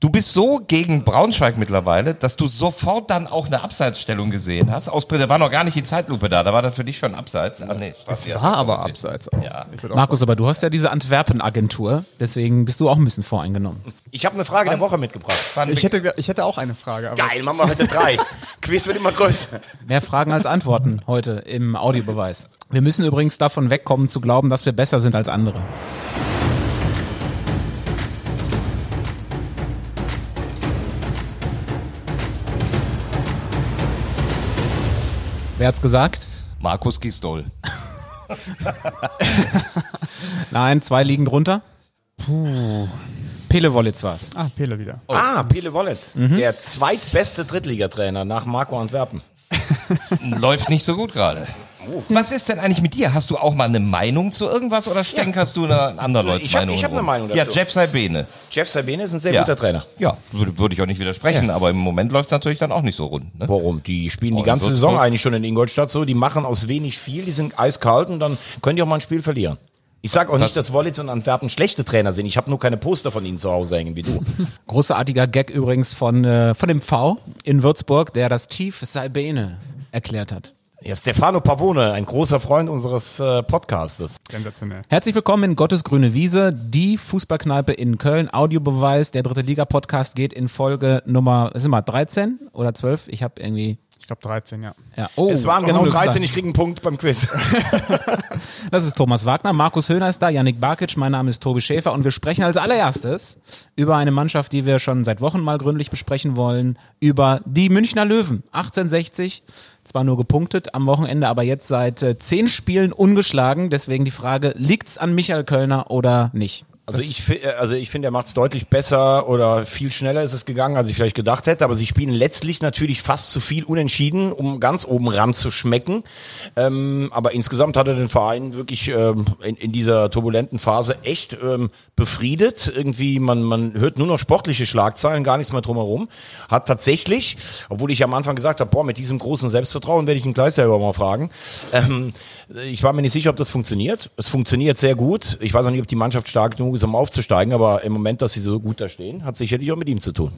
Du bist so gegen Braunschweig mittlerweile, dass du sofort dann auch eine Abseitsstellung gesehen hast. Aus da war noch gar nicht die Zeitlupe da, da war das für dich schon abseits. Ah, nee, es war aber abseits. Auch. Ja. Markus, aber du hast ja diese Antwerpen-Agentur, deswegen bist du auch ein bisschen voreingenommen. Ich habe eine Frage der Woche mitgebracht. Ich hätte, ich hätte auch eine Frage. Geil, machen wir heute drei. Quiz wird immer größer. Mehr Fragen als Antworten heute im Audiobeweis. Wir müssen übrigens davon wegkommen zu glauben, dass wir besser sind als andere. Wer hat's gesagt? Markus Gistol. Nein, zwei liegen drunter. Puh. Pele Wollitz war's. Ah, Pele wieder. Oh. Ah, Pele Wollitz. Mhm. Der zweitbeste Drittligatrainer nach Marco Antwerpen. Läuft nicht so gut gerade. Oh. Was ist denn eigentlich mit dir? Hast du auch mal eine Meinung zu irgendwas oder stänkerst ja. du eine andere Leute ich hab, Meinung? Ich habe eine Meinung dazu. Ja, Jeff Sabine. Jeff Sabine ist ein sehr ja. guter Trainer. Ja, würde, würde ich auch nicht widersprechen, ja. aber im Moment läuft es natürlich dann auch nicht so rund. Ne? Warum? Die spielen oh, die ganze Saison eigentlich schon in Ingolstadt so, die machen aus wenig viel, die sind eiskalt und dann können die auch mal ein Spiel verlieren. Ich sage auch das nicht, dass Wollitz und Antwerpen schlechte Trainer sind. Ich habe nur keine Poster von ihnen zu Hause hängen wie du. Großartiger Gag übrigens von, äh, von dem V in Würzburg, der das Tief Salbene erklärt hat. Ja, Stefano Pavone, ein großer Freund unseres äh, Podcastes. Sensationell. Herzlich willkommen in Gottes grüne Wiese, die Fußballkneipe in Köln. Audiobeweis, der dritte Liga-Podcast geht in Folge Nummer, ist immer 13 oder 12? Ich habe irgendwie glaube 13, ja. ja. Oh, es waren genau 13, ich kriege einen Punkt beim Quiz. das ist Thomas Wagner, Markus Höhner ist da, Yannick Barkic, mein Name ist Tobi Schäfer und wir sprechen als allererstes über eine Mannschaft, die wir schon seit Wochen mal gründlich besprechen wollen, über die Münchner Löwen. 1860, zwar nur gepunktet am Wochenende, aber jetzt seit äh, zehn Spielen ungeschlagen. Deswegen die Frage, liegt's an Michael Kölner oder nicht? Also ich, also ich finde, er macht es deutlich besser oder viel schneller ist es gegangen, als ich vielleicht gedacht hätte. Aber sie spielen letztlich natürlich fast zu viel unentschieden, um ganz oben ran zu schmecken. Ähm, aber insgesamt hat er den Verein wirklich ähm, in, in, dieser turbulenten Phase echt ähm, befriedet. Irgendwie, man, man hört nur noch sportliche Schlagzeilen, gar nichts mehr drumherum. Hat tatsächlich, obwohl ich am Anfang gesagt habe, boah, mit diesem großen Selbstvertrauen werde ich ihn gleich selber mal fragen. Ähm, ich war mir nicht sicher, ob das funktioniert. Es funktioniert sehr gut. Ich weiß auch nicht, ob die Mannschaft stark genug um aufzusteigen, aber im Moment, dass sie so gut da stehen, hat sicherlich auch mit ihm zu tun.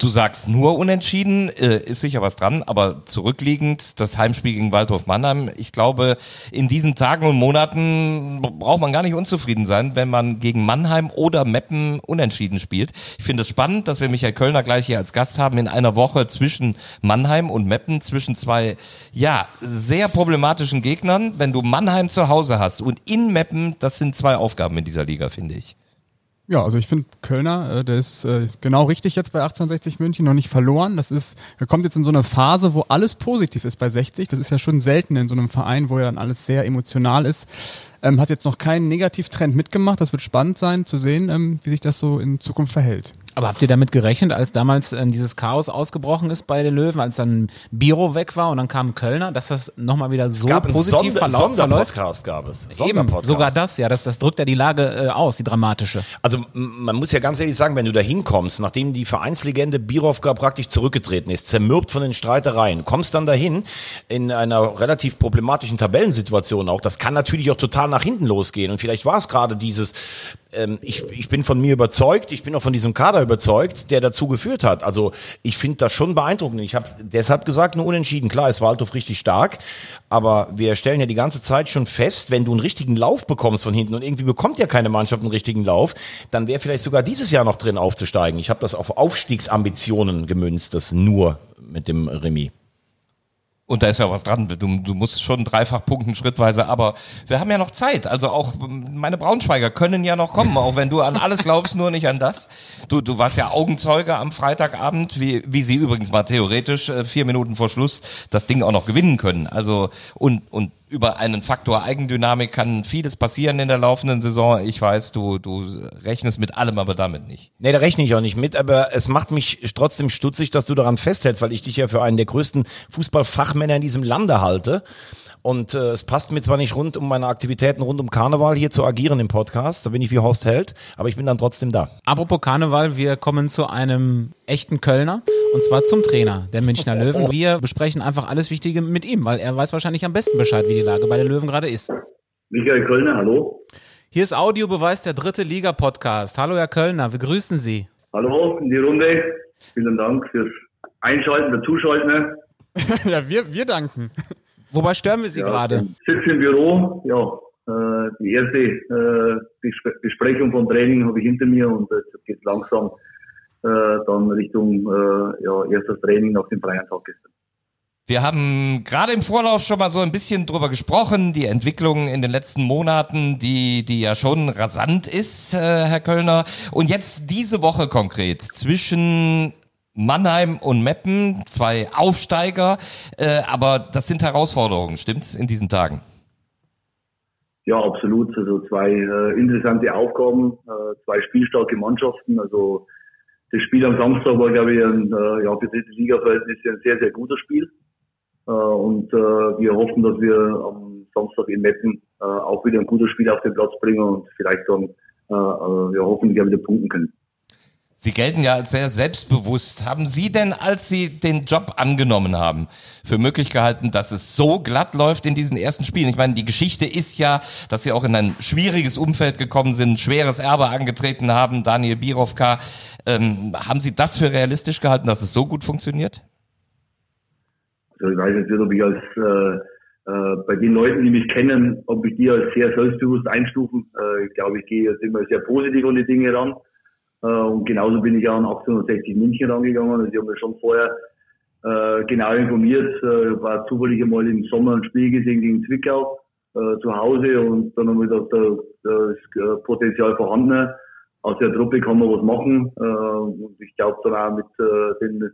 Du sagst nur unentschieden, äh, ist sicher was dran, aber zurückliegend das Heimspiel gegen Waldhof Mannheim. Ich glaube, in diesen Tagen und Monaten braucht man gar nicht unzufrieden sein, wenn man gegen Mannheim oder Meppen unentschieden spielt. Ich finde es spannend, dass wir Michael Kölner gleich hier als Gast haben in einer Woche zwischen Mannheim und Meppen, zwischen zwei, ja, sehr problematischen Gegnern. Wenn du Mannheim zu Hause hast und in Meppen, das sind zwei Aufgaben in dieser Liga, finde ich. Ja, also ich finde Kölner, äh, der ist äh, genau richtig jetzt bei 1860 München, noch nicht verloren. Das ist, er kommt jetzt in so eine Phase, wo alles positiv ist bei 60. Das ist ja schon selten in so einem Verein, wo ja dann alles sehr emotional ist. Ähm, hat jetzt noch keinen Negativtrend mitgemacht. Das wird spannend sein zu sehen, ähm, wie sich das so in Zukunft verhält. Aber habt ihr damit gerechnet, als damals äh, dieses Chaos ausgebrochen ist bei den Löwen, als dann Biro weg war und dann kam Kölner, dass das nochmal wieder so gab positiv Sonder, verläuft? Sonderpodcast gab es. Eben, sogar das, ja, das, das drückt ja die Lage äh, aus, die dramatische. Also man muss ja ganz ehrlich sagen, wenn du da hinkommst, nachdem die Vereinslegende Birovka praktisch zurückgetreten ist, zermürbt von den Streitereien, kommst dann dahin in einer relativ problematischen Tabellensituation auch, das kann natürlich auch total nach hinten losgehen und vielleicht war es gerade dieses ähm, ich, ich bin von mir überzeugt, ich bin auch von diesem Kader überzeugt, der dazu geführt hat. Also ich finde das schon beeindruckend. Ich habe deshalb gesagt, nur unentschieden. Klar, ist Waldhof richtig stark, aber wir stellen ja die ganze Zeit schon fest, wenn du einen richtigen Lauf bekommst von hinten und irgendwie bekommt ja keine Mannschaft einen richtigen Lauf, dann wäre vielleicht sogar dieses Jahr noch drin aufzusteigen. Ich habe das auf Aufstiegsambitionen gemünzt, das nur mit dem Remis. Und da ist ja was dran. Du, du musst schon dreifach punkten schrittweise, aber wir haben ja noch Zeit. Also auch meine Braunschweiger können ja noch kommen, auch wenn du an alles glaubst, nur nicht an das. Du, du warst ja Augenzeuge am Freitagabend, wie, wie sie übrigens mal theoretisch äh, vier Minuten vor Schluss das Ding auch noch gewinnen können. Also und, und über einen Faktor Eigendynamik kann vieles passieren in der laufenden Saison. Ich weiß, du, du rechnest mit allem, aber damit nicht. Nee, da rechne ich auch nicht mit, aber es macht mich trotzdem stutzig, dass du daran festhältst, weil ich dich ja für einen der größten Fußballfachmänner in diesem Lande halte. Und äh, es passt mir zwar nicht rund um meine Aktivitäten rund um Karneval hier zu agieren im Podcast, da bin ich wie Horst Held, aber ich bin dann trotzdem da. Apropos Karneval, wir kommen zu einem echten Kölner und zwar zum Trainer der Münchner Löwen. Wir besprechen einfach alles Wichtige mit ihm, weil er weiß wahrscheinlich am besten Bescheid, wie die Lage bei den Löwen gerade ist. Michael Kölner, hallo. Hier ist Audiobeweis der dritte Liga-Podcast. Hallo Herr Kölner, wir grüßen Sie. Hallo in die Runde. Vielen Dank fürs Einschalten, der Zuschalten. ja, wir, wir danken. Wobei stören wir Sie ja, gerade? Sitze im Büro, ja. Äh, die erste äh, Besprechung vom Training habe ich hinter mir und jetzt geht langsam äh, dann Richtung ja, erstes Training nach dem freien Tag gestern. Wir haben gerade im Vorlauf schon mal so ein bisschen drüber gesprochen, die Entwicklung in den letzten Monaten, die, die ja schon rasant ist, äh, Herr Kölner. Und jetzt diese Woche konkret zwischen Mannheim und Meppen, zwei Aufsteiger, äh, aber das sind Herausforderungen, stimmt's, in diesen Tagen? Ja, absolut. Also zwei äh, interessante Aufgaben, äh, zwei spielstarke Mannschaften. Also das Spiel am Samstag war, glaube ich, ein, ja, für dritte Liga-Verhältnisse ein sehr, sehr gutes Spiel. Und wir hoffen, dass wir am Samstag in Meppen auch wieder ein gutes Spiel auf den Platz bringen und vielleicht dann ja, hoffentlich auch wieder punkten können. Sie gelten ja als sehr selbstbewusst. Haben Sie denn, als Sie den Job angenommen haben, für möglich gehalten, dass es so glatt läuft in diesen ersten Spielen? Ich meine, die Geschichte ist ja, dass Sie auch in ein schwieriges Umfeld gekommen sind, schweres Erbe angetreten haben, Daniel Birovka. Ähm, haben Sie das für realistisch gehalten, dass es so gut funktioniert? Also ich weiß nicht, ob ich als äh, äh, bei den Leuten, die mich kennen, ob ich die als sehr selbstbewusst einstufen. Äh, ich glaube, ich gehe jetzt immer sehr positiv an die Dinge ran. Äh, und genauso bin ich auch an 1860 München rangegangen. Also ich habe mich schon vorher äh, genau informiert. Äh, ich war zufällig einmal im Sommer ein Spiel gesehen gegen Zwickau äh, zu Hause und dann haben wir gedacht, da, da ist äh, Potenzial vorhanden. Aus der Truppe kann man was machen. Äh, und ich glaube dann auch mit äh, den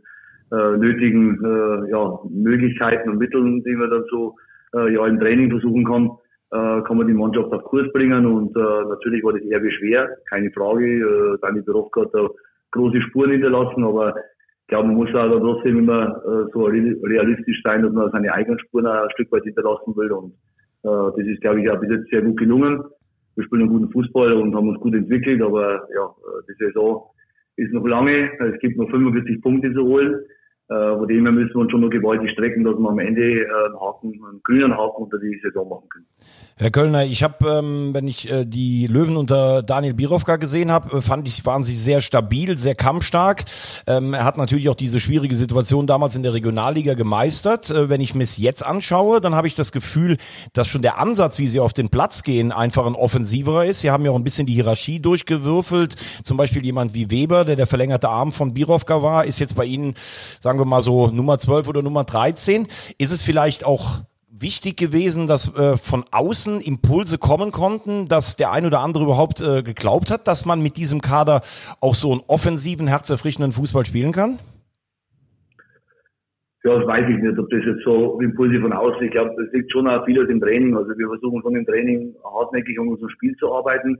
äh, nötigen äh, ja, Möglichkeiten und Mitteln, die man dann so äh, ja, im Training versuchen kann, äh, kann man die Mannschaft auf Kurs bringen. Und äh, natürlich war das eher schwer, keine Frage. Äh, Dani Berofka hat da große Spuren hinterlassen, aber ich glaube, man muss auch da trotzdem immer äh, so realistisch sein, dass man seine eigenen Spuren ein Stück weit hinterlassen will. Und äh, das ist, glaube ich, auch bis jetzt sehr gut gelungen. Wir spielen einen guten Fußball und haben uns gut entwickelt, aber ja, äh, die Saison ist noch lange. Es gibt noch 45 Punkte zu holen. Äh, von dem her müssen wir uns schon noch gewaltig strecken, dass wir am Ende äh, einen Haken, einen grünen Haken unter die Saison machen können. Herr Kölner, ich habe, ähm, wenn ich äh, die Löwen unter Daniel Birovka gesehen habe, äh, fand ich, waren sie sehr stabil, sehr kampfstark. Ähm, er hat natürlich auch diese schwierige Situation damals in der Regionalliga gemeistert. Äh, wenn ich mir es jetzt anschaue, dann habe ich das Gefühl, dass schon der Ansatz, wie sie auf den Platz gehen, einfach ein offensiverer ist. Sie haben ja auch ein bisschen die Hierarchie durchgewürfelt. Zum Beispiel jemand wie Weber, der der verlängerte Arm von Birovka war, ist jetzt bei Ihnen, sagen sagen wir mal so Nummer 12 oder Nummer 13. Ist es vielleicht auch wichtig gewesen, dass äh, von außen Impulse kommen konnten, dass der ein oder andere überhaupt äh, geglaubt hat, dass man mit diesem Kader auch so einen offensiven, herzerfrischenden Fußball spielen kann? Ja, das weiß ich nicht, ob das jetzt so Impulse von außen. Ich glaube, das liegt schon auch viel aus dem Training. Also wir versuchen von dem Training hartnäckig um unser Spiel zu arbeiten.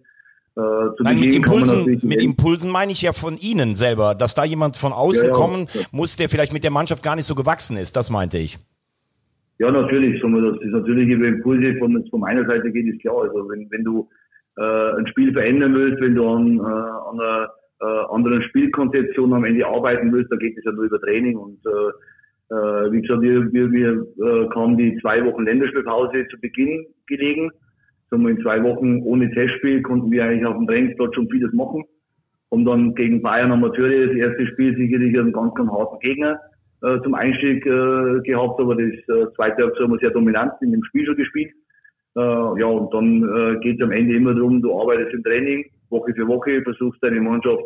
Äh, Nein, mit Impulsen, mit Impulsen meine ich ja von Ihnen selber, dass da jemand von außen ja, kommen ja. muss, der vielleicht mit der Mannschaft gar nicht so gewachsen ist. Das meinte ich. Ja, natürlich. Das ist natürlich über Impulse von, von meiner Seite geht, ist klar. Also wenn, wenn du äh, ein Spiel verändern willst, wenn du an, äh, an einer äh, anderen Spielkonzeption am Ende arbeiten willst, dann geht es ja nur über Training. Und äh, äh, wie gesagt, wir, wir, wir äh, kamen die zwei Wochen Länderspielpause zu Beginn gelegen sagen wir, in zwei Wochen ohne Testspiel konnten wir eigentlich auf dem Trainingsplatz schon vieles machen. Haben dann gegen Bayern Amateure das erste Spiel sicherlich einen ganz, ganz harten Gegner äh, zum Einstieg äh, gehabt, aber das äh, zweite Halbzeit haben wir sehr dominant in dem Spiel schon gespielt. Äh, ja, und dann äh, geht es am Ende immer darum, du arbeitest im Training, Woche für Woche, versuchst deine Mannschaft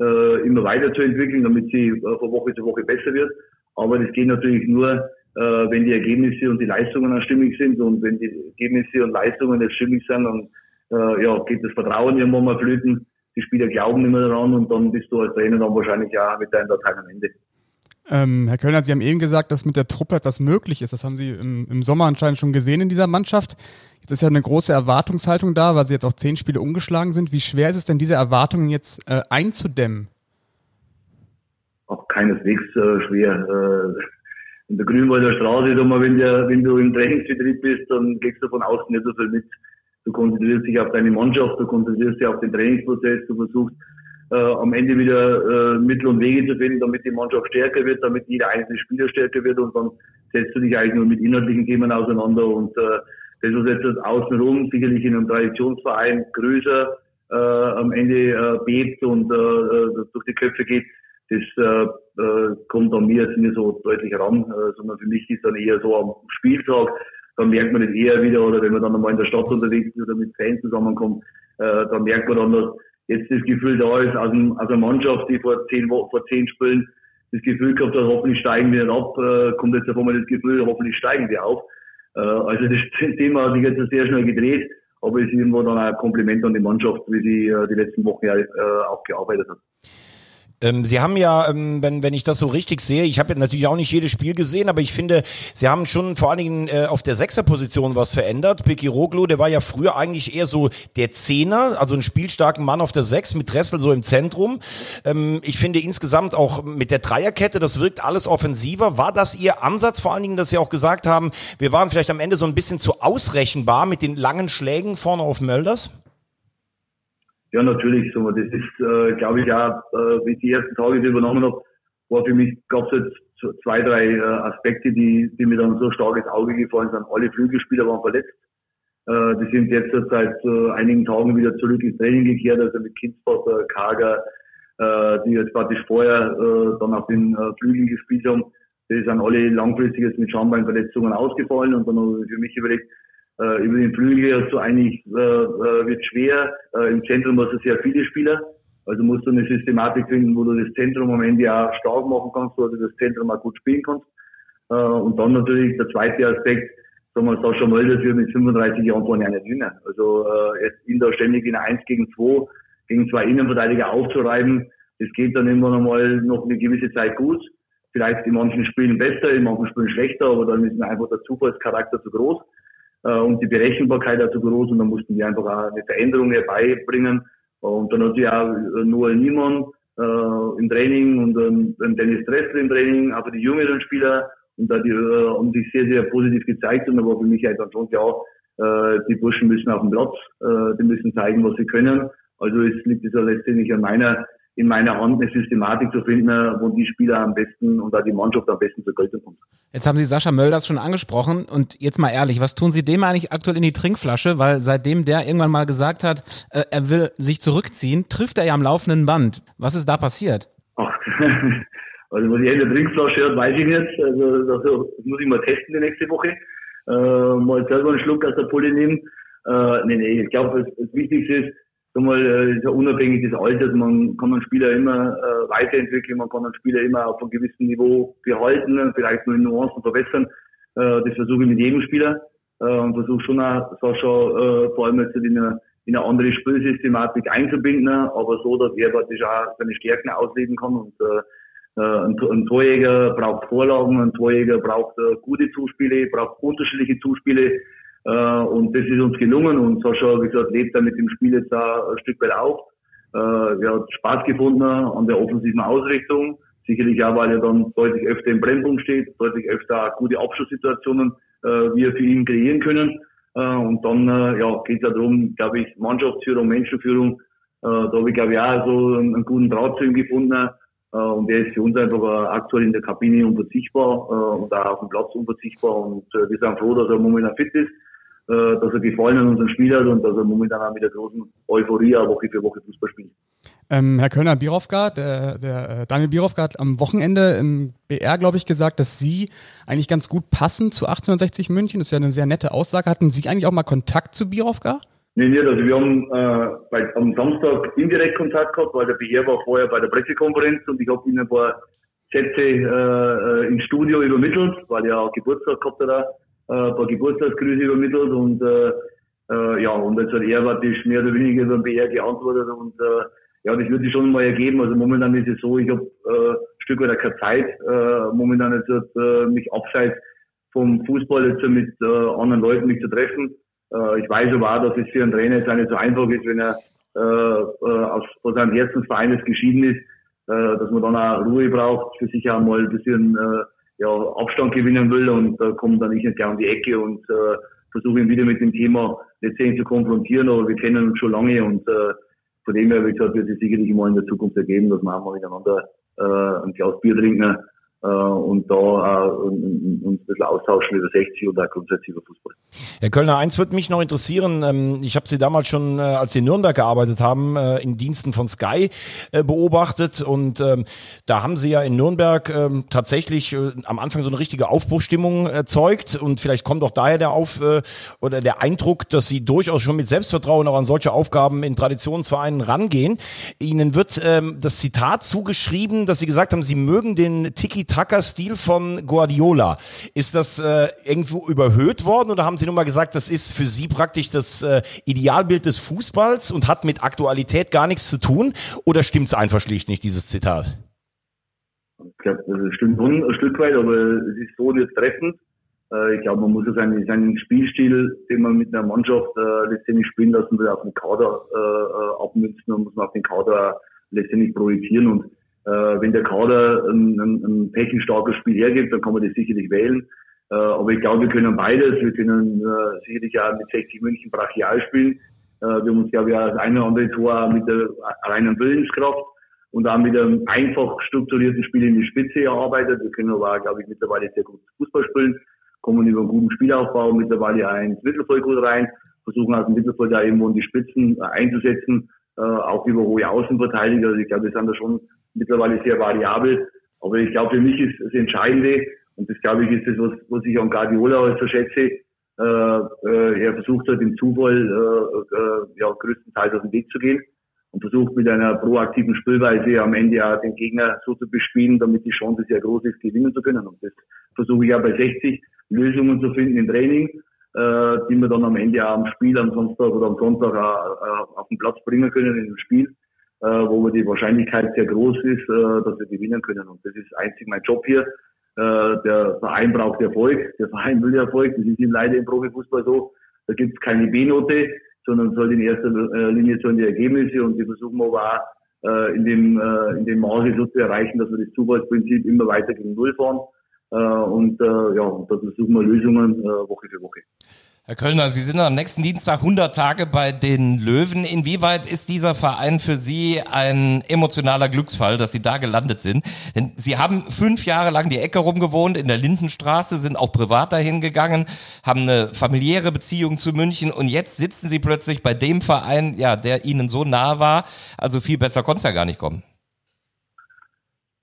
äh, immer weiterzuentwickeln, damit sie äh, von Woche zu Woche besser wird. Aber das geht natürlich nur, äh, wenn die Ergebnisse und die Leistungen dann stimmig sind und wenn die Ergebnisse und Leistungen nicht stimmig sind, dann äh, ja, geht das Vertrauen irgendwann mal flöten. Die Spieler glauben nicht mehr daran und dann bist du als Trainer dann wahrscheinlich auch mit deinen Dateien am Ende. Ähm, Herr Kölner, Sie haben eben gesagt, dass mit der Truppe etwas möglich ist. Das haben Sie im, im, Sommer anscheinend schon gesehen in dieser Mannschaft. Jetzt ist ja eine große Erwartungshaltung da, weil Sie jetzt auch zehn Spiele umgeschlagen sind. Wie schwer ist es denn, diese Erwartungen jetzt äh, einzudämmen? Auch keineswegs äh, schwer. In der Grünwalder Straße, mal, wenn, der, wenn du im Trainingsbetrieb bist, dann kriegst du von außen nicht so viel mit. Du konzentrierst dich auf deine Mannschaft, du konzentrierst dich auf den Trainingsprozess, du versuchst äh, am Ende wieder äh, Mittel und Wege zu finden, damit die Mannschaft stärker wird, damit jeder einzelne Spieler stärker wird und dann setzt du dich eigentlich nur mit inhaltlichen Themen auseinander und äh, das ist jetzt außenrum sicherlich in einem Traditionsverein größer, äh, am Ende äh, bebt und äh, äh durch die Köpfe geht, das äh, äh, kommt an mir jetzt nicht so deutlich ran, äh, sondern für mich ist dann eher so am Spieltag, dann merkt man das eher wieder, oder wenn man dann einmal in der Stadt unterwegs ist oder mit Fans zusammenkommt, äh, dann merkt man dann, dass jetzt das Gefühl da ist, aus, dem, einer Mannschaft, die vor zehn, vor zehn Spielen das Gefühl gehabt hat, hoffentlich steigen wir ab, äh, kommt jetzt auf einmal das Gefühl, hoffentlich steigen wir auf. Äh, also das Thema hat sich jetzt sehr schnell gedreht, aber es ist irgendwo dann ein Kompliment an die Mannschaft, wie sie äh, die letzten Wochen ja äh, auch gearbeitet hat. Ähm, Sie haben ja, ähm, wenn, wenn ich das so richtig sehe, ich habe natürlich auch nicht jedes Spiel gesehen, aber ich finde, Sie haben schon vor allen Dingen äh, auf der Sechserposition was verändert. Piki Roglo, der war ja früher eigentlich eher so der Zehner, also ein spielstarken Mann auf der Sechs mit Dressel so im Zentrum. Ähm, ich finde insgesamt auch mit der Dreierkette, das wirkt alles offensiver. War das Ihr Ansatz vor allen Dingen, dass Sie auch gesagt haben, wir waren vielleicht am Ende so ein bisschen zu ausrechenbar mit den langen Schlägen vorne auf Mölders? Ja, natürlich. So, das ist, äh, glaube ich, auch, äh, wie ich die ersten Tage übernommen habe, war für mich, gab es jetzt zwei, drei äh, Aspekte, die, die mir dann so stark ins Auge gefallen sind. Alle Flügelspieler waren verletzt. Äh, die sind jetzt seit äh, einigen Tagen wieder zurück ins Training gekehrt, also mit Kindsvater, Kager, äh, die jetzt praktisch vorher äh, dann auf den äh, Flügeln gespielt haben. Die sind alle langfristig jetzt mit Schambeinverletzungen ausgefallen und dann habe ich für mich überlegt, äh, über den Flügel hast du eigentlich, äh, äh, wird schwer. Äh, Im Zentrum hast du sehr viele Spieler. Also musst du eine Systematik finden, wo du das Zentrum am Ende auch stark machen kannst, wo du das Zentrum auch gut spielen kannst. Äh, und dann natürlich der zweite Aspekt, sagen wir, Sascha Mölders wird mit 35 Jahren vorne nicht jünger. Also äh, jetzt ihn da ständig in 1 gegen 2 gegen zwei Innenverteidiger aufzureiben, das geht dann irgendwann einmal noch eine gewisse Zeit gut. Vielleicht in manchen Spielen besser, in manchen Spielen schlechter, aber dann ist einfach der Zufallscharakter zu groß und die Berechenbarkeit dazu groß und dann mussten wir einfach auch eine Veränderung herbeibringen. Und dann hat sich auch äh, Noel Niemann äh, im Training und ähm, Dennis Dressler im Training, aber die jüngeren Spieler und da die äh, haben sich sehr, sehr positiv gezeigt und da war für mich halt dann schon klar, äh, die Burschen müssen auf dem Platz, äh, die müssen zeigen, was sie können. Also es liegt ja letztendlich an meiner in meiner Hand eine Systematik zu finden, wo die Spieler am besten und auch die Mannschaft am besten zur Geltung kommt. Jetzt haben Sie Sascha Mölders schon angesprochen und jetzt mal ehrlich, was tun Sie dem eigentlich aktuell in die Trinkflasche? Weil seitdem der irgendwann mal gesagt hat, äh, er will sich zurückziehen, trifft er ja am laufenden Band. Was ist da passiert? Ach, also was ich in der Trinkflasche hört, weiß ich nicht. Also das muss ich mal testen die nächste Woche. Äh, mal selber einen Schluck aus der Pulle nehmen. Äh, nee, nee, ich glaube, das, das Wichtigste ist, mal, äh, ist ja unabhängig des Alters, man kann einen Spieler immer äh, weiterentwickeln, man kann einen Spieler immer auf einem gewissen Niveau behalten, vielleicht nur in Nuancen verbessern. Äh, das versuche ich mit jedem Spieler äh, und versuche schon auch Sascha äh, vor allem jetzt in eine, in eine andere Spielsystematik einzubinden, aber so, dass er praktisch auch seine Stärken ausleben kann und äh, äh ein, ein Torjäger braucht Vorlagen, ein Torjäger braucht äh, gute Zuspiele, braucht unterschiedliche Zuspiele, und das ist uns gelungen und Sascha, wie gesagt, lebt da mit dem Spiel jetzt da ein Stück weit auf. Äh, er hat Spaß gefunden an der offensiven Ausrichtung. Sicherlich auch, weil er dann deutlich öfter im Brennpunkt steht, deutlich öfter gute Abschlusssituationen äh, wir für ihn kreieren können. Äh, und dann äh, ja, geht es darum, glaube ich, Mannschaftsführung, Menschenführung. Äh, da habe ich, glaube ich, auch so einen, guten Draht zu ihm gefunden. Äh, und der ist für uns einfach äh, aktuell in der Kabine unverzichtbar äh, und auch auf dem Platz unverzichtbar. Und äh, wir sind froh, dass er momentan fit ist äh, dass er gefallen an unseren Spielern und dass er momentan auch mit der großen Euphorie auch Woche für Woche Fußball spielt. Ähm, Herr Kölner, Birovka, der, der äh, Daniel Birovka hat am Wochenende im BR, glaube ich, gesagt, dass Sie eigentlich ganz gut passen zu 1860 München. Das ist ja eine sehr nette Aussage. Hatten Sie eigentlich auch mal Kontakt zu Birovka? Nee, nicht. Also wir haben äh, bei, am Samstag indirekt Kontakt gehabt, weil der BR war vorher bei der Pressekonferenz und ich habe Ihnen ein paar Sätze äh, äh ins Studio übermittelt, weil er auch Geburtstag gehabt hat äh, ein paar Geburtstagsgrüße übermittelt und äh, äh, ja, und jetzt hat er praktisch mehr oder weniger über den BR geantwortet und äh, ja, das wird sich schon mal ergeben. Also momentan ist es so, ich habe äh, ein Stück weit keine Zeit, äh, momentan jetzt äh, mich abseits vom Fußball jetzt mit äh, anderen Leuten mich zu treffen. Äh, ich weiß aber auch, dass es für einen Trainer jetzt auch nicht so einfach ist, wenn er äh, äh, aus, von seinem Herzensverein geschieden ist, äh, dass man dann auch Ruhe braucht, für sich auch mal ein bisschen äh, ja, Abstand gewinnen will und da kommt dann ich nicht gleich um die Ecke und äh, versuche ihn wieder mit dem Thema letztendlich zu konfrontieren, aber wir kennen uns schon lange und äh, von dem her, wie gesagt, wird es sicherlich mal in der Zukunft ergeben, dass wir auch mal miteinander äh, ein Glas Bier trinken. äh, äh, und da äh, uns ein bisschen austauschen über 60 und auch grundsätzlich über Fußball. Herr Kölner, eins würde mich noch interessieren. Ähm, ich habe Sie damals schon, äh, als Sie in Nürnberg gearbeitet haben, äh, in Diensten von Sky äh, beobachtet und ähm, da haben Sie ja in Nürnberg ähm, tatsächlich am Anfang so eine richtige Aufbruchstimmung erzeugt und vielleicht kommt auch daher der Auf oder der Eindruck, dass Sie durchaus schon mit Selbstvertrauen auch an solche Aufgaben in Traditionsvereinen rangehen. Ihnen wird das Zitat zugeschrieben, dass Sie gesagt haben, Sie mögen den Tiki Tiki-Taka-Stil von Guardiola. Ist das äh, irgendwo überhöht worden oder haben Sie nur mal gesagt, das ist für Sie praktisch das äh, Idealbild des Fußballs und hat mit Aktualität gar nichts zu tun? Oder stimmt es einfach schlicht nicht, dieses Zitat? Ich glaube, das stimmt ein Stück weit, aber es ist so nicht treffend. Äh, ich glaube, man muss seinen, seinen Spielstil, den man mit einer Mannschaft äh, letztendlich spielen lassen will, auf den Kader äh, äh abmünzen und muss man auf den Kader letztendlich projizieren. Und wenn der Kader ein, ein, ein technisch starkes Spiel hergibt, dann kann man das sicherlich wählen. Äh, aber ich glaube, wir können beides. Wir können äh, sicherlich auch mit 60 München brachial spielen. Äh, wir haben uns, glaube ich, auch das eine oder andere Tor mit der reinen Willenskraft und auch mit einem einfach strukturierten Spiel in die Spitze erarbeitet. Wir können aber glaube ich, mittlerweile sehr gut Fußball spielen, kommen über einen guten Spielaufbau mittlerweile auch ins Mittelfeld gut rein, versuchen aus dem Mittelfeld da irgendwo in die Spitzen äh, einzusetzen, äh, auch über hohe Außenverteidiger. Also ich glaube, wir sind da schon mittlerweile sehr variabel. Aber ich glaube, für mich ist das Entscheidende, und das glaube ich ist das, was, was ich an Guardiola so schätze, äh, äh, er versucht hat, im Zufall äh, äh, ja, größtenteils auf den Weg zu gehen und versucht mit einer proaktiven Spielweise am Ende ja den Gegner so zu bespielen, damit die Chance sehr groß ist, gewinnen zu können. Und das versuche ich ja bei 60 Lösungen zu finden im Training, äh, die wir dann am Ende auch am Spiel am Samstag oder am Sonntag auch, auf den Platz bringen können in dem Spiel äh, wo die Wahrscheinlichkeit sehr groß ist, äh, dass wir gewinnen können. Und das ist einzig mein Job hier. Äh, der Verein braucht Erfolg, der Verein will Erfolg. Das ist ihm leider im Profifußball so. Da gibt es keine B-Note, sondern soll in erster äh, Linie sollen die Ergebnisse und die versuchen wir aber auch äh, in, dem, äh, in dem Maße so zu erreichen, dass wir das Zufallsprinzip immer weiter gegen Null fahren. Und ja, da versuchen wir Lösungen Woche für Woche. Herr Kölner, Sie sind am nächsten Dienstag 100 Tage bei den Löwen. Inwieweit ist dieser Verein für Sie ein emotionaler Glücksfall, dass Sie da gelandet sind? Denn Sie haben fünf Jahre lang die Ecke rumgewohnt in der Lindenstraße, sind auch privat dahin gegangen, haben eine familiäre Beziehung zu München und jetzt sitzen Sie plötzlich bei dem Verein, ja, der Ihnen so nah war. Also viel besser konnte es ja gar nicht kommen.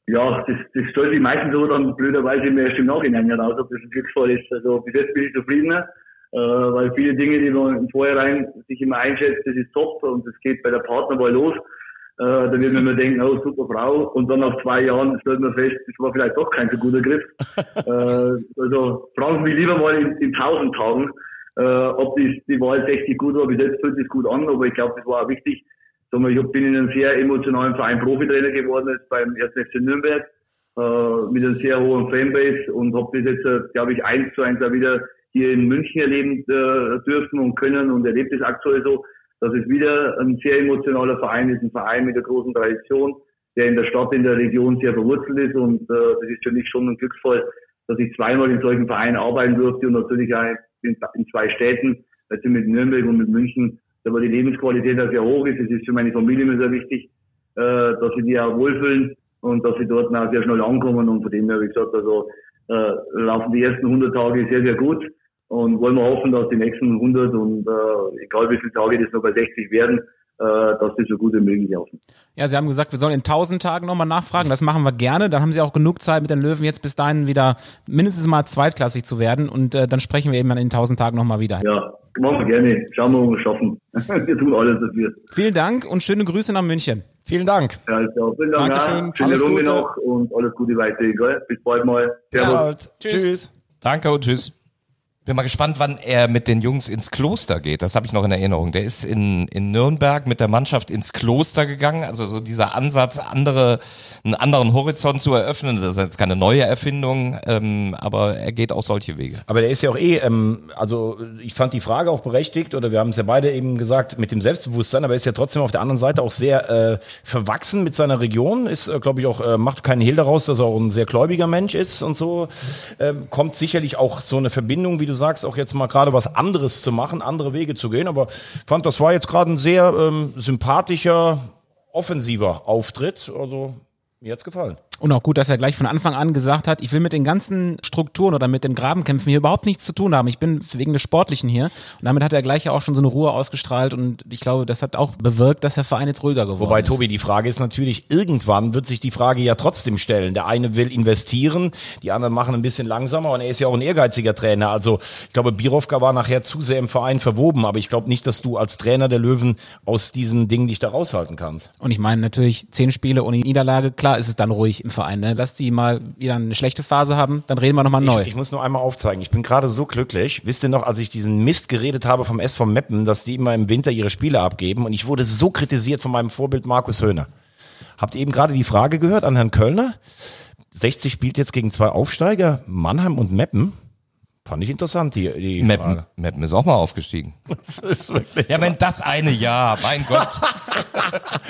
Ja, das, das stellt sich meistens so dann blöderweise mir erst im Nachhinein heraus, ob das ein Glücksfall ist. Also bis jetzt bin ich zufriedener äh, weil viele Dinge, die man im Vorhinein sich immer einschätzt, das ist top und es geht bei der Partnerwahl los. Äh, da wird man immer denken, oh, super Frau. Und dann nach zwei Jahren stellt man fest, das war vielleicht doch kein so guter Griff. äh, also fragen Sie mich lieber mal in, in tausend Tagen, äh, ob die, die Wahl 60 gut war. Bis jetzt fühlt sich gut an, aber ich glaube, das war auch wichtig. Ich bin in einem sehr emotionalen Verein Profitrainer geworden, jetzt beim 1. FC Nürnberg, äh, mit einer sehr hohen Fanbase und habe das jetzt, äh, glaube ich, eins zu eins auch wieder hier in München erleben äh, dürfen und können und erlebt es aktuell so, dass es wieder ein sehr emotionaler Verein ist, ein Verein mit einer großen Tradition, der in der Stadt, in der Region sehr verwurzelt ist. Und äh, das ist für mich schon ein Glücksfall, dass ich zweimal in solchen Vereinen arbeiten durfte und natürlich auch in, in zwei Städten, also mit Nürnberg und mit München, da wo die Lebensqualität auch sehr hoch ist. Es ist für meine Familie immer sehr wichtig, äh, dass sie die auch wohlfühlen und dass sie dort auch sehr schnell ankommen. Und von dem her, wie gesagt, also äh, laufen die ersten 100 Tage sehr, sehr gut und wollen wir hoffen, dass die nächsten 100 und äh, egal wie viele Tage das noch bei 60 werden, äh, dass die so gut wie möglich laufen. Ja, Sie haben gesagt, wir sollen in 1000 Tagen nochmal nachfragen. Das machen wir gerne. Dann haben Sie auch genug Zeit mit den Löwen jetzt bis dahin wieder mindestens mal zweitklassig zu werden und äh, dann sprechen wir eben dann in 1000 Tagen nochmal wieder. Ja, machen wir gerne. Schauen wir, ob wir es schaffen. wir tun alles dafür. Vielen Dank und schöne Grüße nach München. Vielen Dank. Ja, also, vielen Dank. Dankeschön. Schöne alles Runde Gute. noch und alles Gute weiter. Bis bald mal. Ja, tschüss. tschüss. Danke und tschüss. Bin mal gespannt, wann er mit den Jungs ins Kloster geht. Das habe ich noch in Erinnerung. Der ist in, in Nürnberg mit der Mannschaft ins Kloster gegangen. Also so dieser Ansatz, andere, einen anderen Horizont zu eröffnen. Das ist jetzt keine neue Erfindung, ähm, aber er geht auch solche Wege. Aber der ist ja auch eh, ähm, also ich fand die Frage auch berechtigt, oder wir haben es ja beide eben gesagt, mit dem Selbstbewusstsein, aber er ist ja trotzdem auf der anderen Seite auch sehr äh, verwachsen mit seiner Region. Ist, äh, glaube ich, auch, äh, macht keinen Hehl daraus, dass er auch ein sehr gläubiger Mensch ist und so. Ähm, kommt sicherlich auch so eine Verbindung, wie du sagst, auch jetzt mal gerade was anderes zu machen, andere Wege zu gehen. Aber fand, das war jetzt gerade ein sehr ähm, sympathischer, offensiver Auftritt. Also Mir hat's gefallen. Und auch gut, dass er gleich von Anfang an gesagt hat, ich will mit den ganzen Strukturen oder mit den Grabenkämpfen hier überhaupt nichts zu tun haben. Ich bin wegen des Sportlichen hier. Und damit hat er gleich ja auch schon so eine Ruhe ausgestrahlt und ich glaube, das hat auch bewirkt, dass der Verein jetzt ruhiger geworden Wobei, ist. Tobi, die Frage ist natürlich, irgendwann wird sich die Frage ja trotzdem stellen. Der eine will investieren, die anderen machen ein bisschen langsamer und er ist ja auch ein ehrgeiziger Trainer. Also ich glaube, Birovka war nachher zu sehr im Verein verwoben, aber ich glaube nicht, dass du als Trainer der Löwen aus diesem Ding dich da raushalten kannst. Und ich meine natürlich, zehn Spiele ohne Niederlage, klar ist es dann ruhig im Verein. Ne? Lass die mal wieder eine schlechte Phase haben, dann reden wir nochmal neu. Ich, ich muss nur einmal aufzeigen, ich bin gerade so glücklich. Wisst ihr noch, als ich diesen Mist geredet habe vom SV Meppen, dass die immer im Winter ihre Spiele abgeben und ich wurde so kritisiert von meinem Vorbild Markus Höhner. Habt ihr eben gerade die Frage gehört an Herrn Kölner? 60 spielt jetzt gegen zwei Aufsteiger, Mannheim und Meppen. Fand ich interessant, die, die Meppen, Frage. Meppen ist auch mal aufgestiegen. Das ist wirklich Ja, wenn das eine Jahr, mein Gott.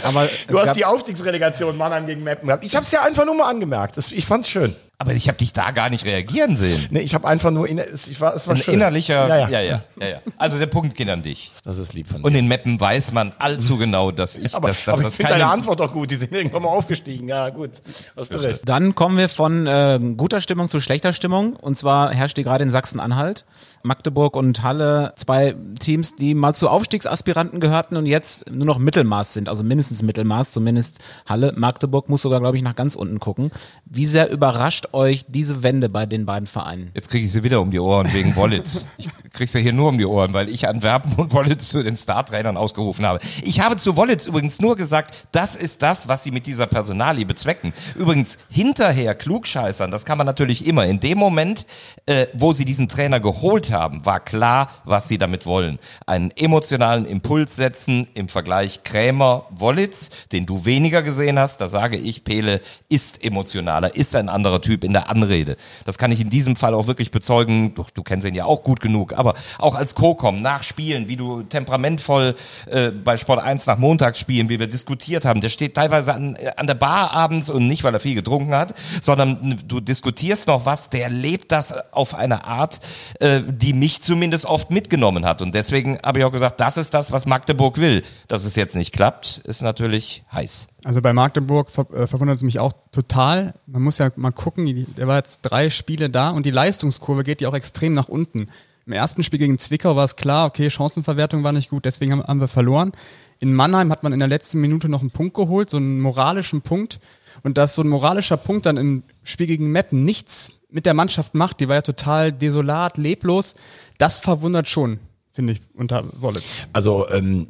Aber Du hast die Aufstiegsrelegation Mannheim gegen Meppen gehabt. Ich habe es ja einfach nur mal angemerkt. Das, ich fand's schön. Aber ich habe dich da gar nicht reagieren sehen. Nee, ich habe einfach nur, ich war, es war Ein schön. innerlicher, Ja, ja. ja, ja, ja, ja. Also der Punkt geht an dich. Das ist lieb von dir. Und in Meppen weiß man allzu genau, dass ich, aber dass, dass aber das ich finde deine Antwort doch gut. Die sind irgendwann mal aufgestiegen. Ja, gut. Hast du recht. Dann kommen wir von äh, guter Stimmung zu schlechter Stimmung. Und zwar herrscht die gerade in Sachsen-Anhalt. Magdeburg und Halle, zwei Teams, die mal zu Aufstiegsaspiranten gehörten und jetzt nur noch Mittelmaß sind, also mindestens Mittelmaß, zumindest Halle. Magdeburg muss sogar, glaube ich, nach ganz unten gucken. Wie sehr überrascht euch diese Wende bei den beiden Vereinen? Jetzt kriege ich sie wieder um die Ohren wegen Wollitz. Ich krieg sie hier nur um die Ohren, weil ich Antwerpen und Wollitz zu den Startrainern ausgerufen habe. Ich habe zu Wollitz übrigens nur gesagt, das ist das, was sie mit dieser Personalie bezwecken. Übrigens hinterher klugscheißern, das kann man natürlich immer. In dem Moment, äh, wo sie diesen Trainer geholt haben, war klar, was sie damit wollen. Einen emotionalen Impuls setzen im Vergleich Krämer-Wollitz, den du weniger gesehen hast. Da sage ich, Pele ist emotionaler, ist ein anderer Typ in der Anrede. Das kann ich in diesem Fall auch wirklich bezeugen. Du, du kennst ihn ja auch gut genug, aber auch als Co-Com, nach Spielen, wie du temperamentvoll äh, bei Sport 1 nach Montagsspielen, wie wir diskutiert haben. Der steht teilweise an, äh, an der Bar abends und nicht, weil er viel getrunken hat, sondern du diskutierst noch was, der lebt das auf eine Art, äh, die mich zumindest oft mitgenommen hat. Und deswegen habe ich auch gesagt, das ist das, was Magdeburg will. Dass es jetzt nicht klappt, ist natürlich heiß. Also bei Magdeburg äh, verwundert es mich auch total. Man muss ja mal gucken, der war jetzt drei Spiele da und die Leistungskurve geht ja auch extrem nach unten. Im ersten Spiel gegen Zwickau war es klar, okay, Chancenverwertung war nicht gut, deswegen haben, haben wir verloren. In Mannheim hat man in der letzten Minute noch einen Punkt geholt, so einen moralischen Punkt. Und dass so ein moralischer Punkt dann im Spiel gegen Meppen nichts mit der Mannschaft macht, die war ja total desolat, leblos, das verwundert schon, finde ich, unter Wollitz. Also, ähm,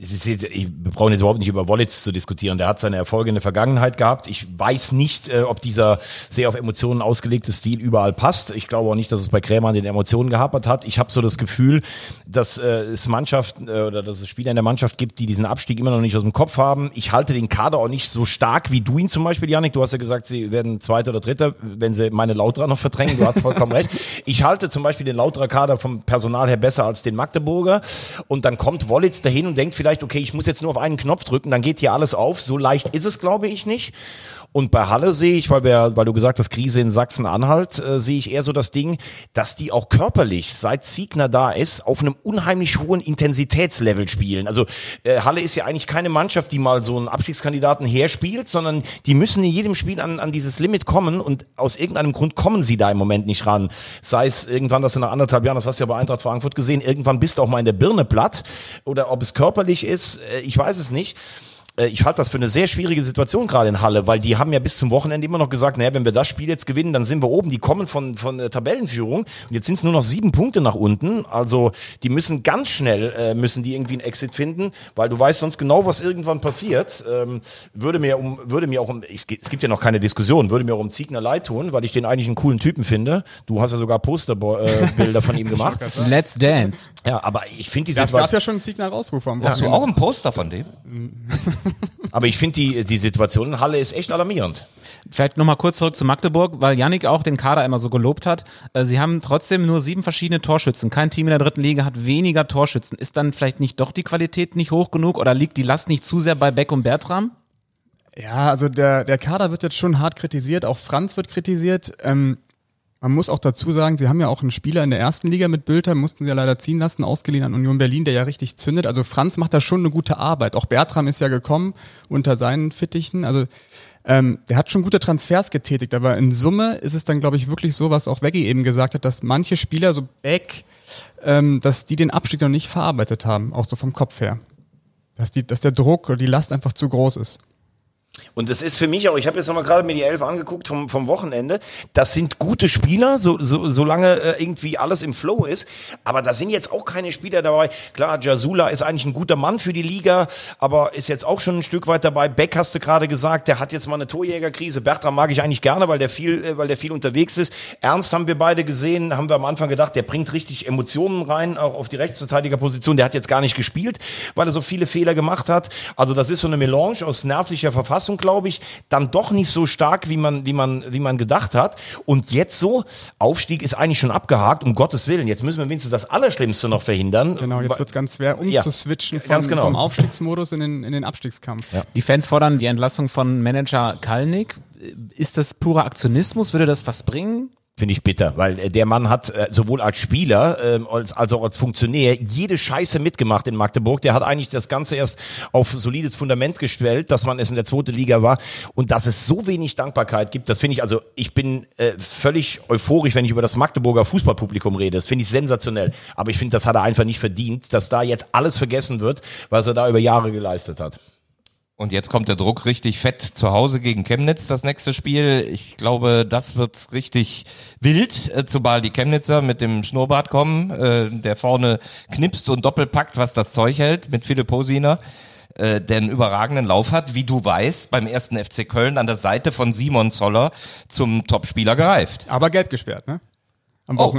jetzt, wir brauchen jetzt überhaupt nicht über Wollitz zu diskutieren. Der hat seine Erfolge in der Vergangenheit gehabt. Ich weiß nicht, äh, ob dieser sehr auf Emotionen ausgelegte Stil überall passt. Ich glaube auch nicht, dass es bei Krämer an den Emotionen gehapert hat. Ich habe so das Gefühl, dass äh, es Mannschaften äh, oder dass es Spieler in der Mannschaft gibt, die diesen Abstieg immer noch nicht aus dem Kopf haben. Ich halte den Kader auch nicht so stark wie du ihn zum Beispiel, Janik. Du hast ja gesagt, sie werden Zweiter oder Dritter, wenn sie meine Lauterer noch verdrängen. Du hast vollkommen recht. Ich halte zum Beispiel den Lauterer Kader vom Personal her besser als den Magdeburger. Und dann kommt Wollitz dahin und denkt vielleicht, okay, ich muss jetzt nur auf einen Knopf drücken, dann geht hier alles auf. So leicht ist es, glaube ich, nicht. Und bei Halle sehe ich, weil wir, weil du gesagt hast, Krise in Sachsen-Anhalt, äh, sehe ich eher so das Ding, dass die auch körperlich, seit Siegner da ist, auf einem unheimlich hohen Intensitätslevel spielen. Also äh, Halle ist ja eigentlich keine Mannschaft, die mal so einen Abstiegskandidaten herspielt, sondern die müssen in jedem Spiel an, an dieses Limit kommen und aus irgendeinem Grund kommen sie da im Moment nicht ran. Sei es irgendwann, dass du nach anderthalb Jahren, das hast du ja bei Eintracht Frankfurt gesehen, irgendwann bist du auch mal in der Birne platt oder ob es körperlich ist, äh, ich weiß es nicht ich halte das für eine sehr schwierige Situation gerade in Halle, weil die haben ja bis zum Wochenende immer noch gesagt, naja, wenn wir das Spiel jetzt gewinnen, dann sind wir oben. Die kommen von, von der Tabellenführung und jetzt sind es nur noch sieben Punkte nach unten. Also die müssen ganz schnell, äh, müssen die irgendwie einen Exit finden, weil du weißt sonst genau, was irgendwann passiert. Ähm, würde mir um, würde mir auch um, es gibt, es gibt ja noch keine Diskussion, würde mir auch um Ziegner leid tun, weil ich den eigentlich einen coolen Typen finde. Du hast ja sogar Posterbilder äh, von ihm gemacht. Let's Dance. Ja, aber ich finde die Das gab ja schon einen Sieg nach Ausruf am Hast du auch ein Poster von dem? aber ich finde die, die Situation in Halle ist echt alarmierend. Vielleicht nochmal kurz zurück zu Magdeburg, weil Yannick auch den Kader immer so gelobt hat. Äh, Sie haben trotzdem nur sieben verschiedene Torschützen. Kein Team in der dritten Liga hat weniger Torschützen. Ist dann vielleicht nicht doch die Qualität nicht hoch genug oder liegt die Last nicht zu sehr bei Beck und Bertram? Ja, also der, der Kader wird jetzt schon hart kritisiert, auch Franz wird kritisiert. Ähm, man muss auch dazu sagen, sie haben ja auch einen Spieler in der ersten Liga mit Bülter, mussten sie ja leider ziehen lassen, ausgeliehen an Union Berlin, der ja richtig zündet. Also Franz macht da schon eine gute Arbeit. Auch Bertram ist ja gekommen unter seinen Fittichen. Also Ähm, der hat schon gute Transfers getätigt, aber in Summe ist es dann, glaube ich, wirklich so, was auch Weggy eben gesagt hat, dass manche Spieler, so Beck, ähm, dass die den Abstieg noch nicht verarbeitet haben, auch so vom Kopf her. Dass, die, dass der Druck oder die Last einfach zu groß ist. Und das ist für mich auch, ich habe jetzt nochmal gerade mir die Elf angeguckt vom, vom Wochenende. Das sind gute Spieler, so, so, solange äh, irgendwie alles im Flow ist. Aber da sind jetzt auch keine Spieler dabei. Klar, Jasula ist eigentlich ein guter Mann für die Liga, aber ist jetzt auch schon ein Stück weit dabei. Beck hast du gerade gesagt, der hat jetzt mal eine Torjägerkrise. Bertram mag ich eigentlich gerne, weil der viel, äh, weil der viel unterwegs ist. Ernst haben wir beide gesehen, haben wir am Anfang gedacht, der bringt richtig Emotionen rein, auch auf die Rechtsverteidigerposition. Der hat jetzt gar nicht gespielt, weil er so viele Fehler gemacht hat. Also das ist so eine Melange aus nervlicher Verfassung Verfassung, glaube ich, dann doch nicht so stark, wie man, wie man, wie man gedacht hat. Und jetzt so, Aufstieg ist eigentlich schon abgehakt, um Gottes Willen. Jetzt müssen wir wenigstens das Allerschlimmste noch verhindern. Genau, jetzt wird es ganz schwer, Ja, umzuswitchen ganz von, genau. vom Aufstiegsmodus in den, in den Abstiegskampf. Die Fans fordern die Entlassung von Manager Kalnick. Ist das purer Aktionismus? Würde das was bringen? Finde ich bitter, weil äh, der Mann hat äh, sowohl als Spieler ähm, als, als auch als Funktionär jede Scheiße mitgemacht in Magdeburg. Der hat eigentlich das Ganze erst auf solides Fundament gestellt, dass man es in der zweiten Liga war und dass es so wenig Dankbarkeit gibt. Das finde ich also, ich bin äh, völlig euphorisch, wenn ich über das Magdeburger Fußballpublikum rede. Das finde ich sensationell. Aber ich finde, das hat er einfach nicht verdient, dass da jetzt alles vergessen wird, was er da über Jahre geleistet hat. Und jetzt kommt der Druck richtig fett zu Hause gegen Chemnitz, das nächste Spiel. Ich glaube, das wird richtig wild, äh, zumal die Chemnitzer mit dem Schnurrbart kommen, äh, der vorne knipst und doppelpackt, was das Zeug hält, mit Philipp Hosiner, äh, der einen überragenden Lauf hat, wie du weißt, beim ersten FC Köln an der Seite von Simon Zoller zum Topspieler gereift. Aber gelb gesperrt, ne? Am Oh.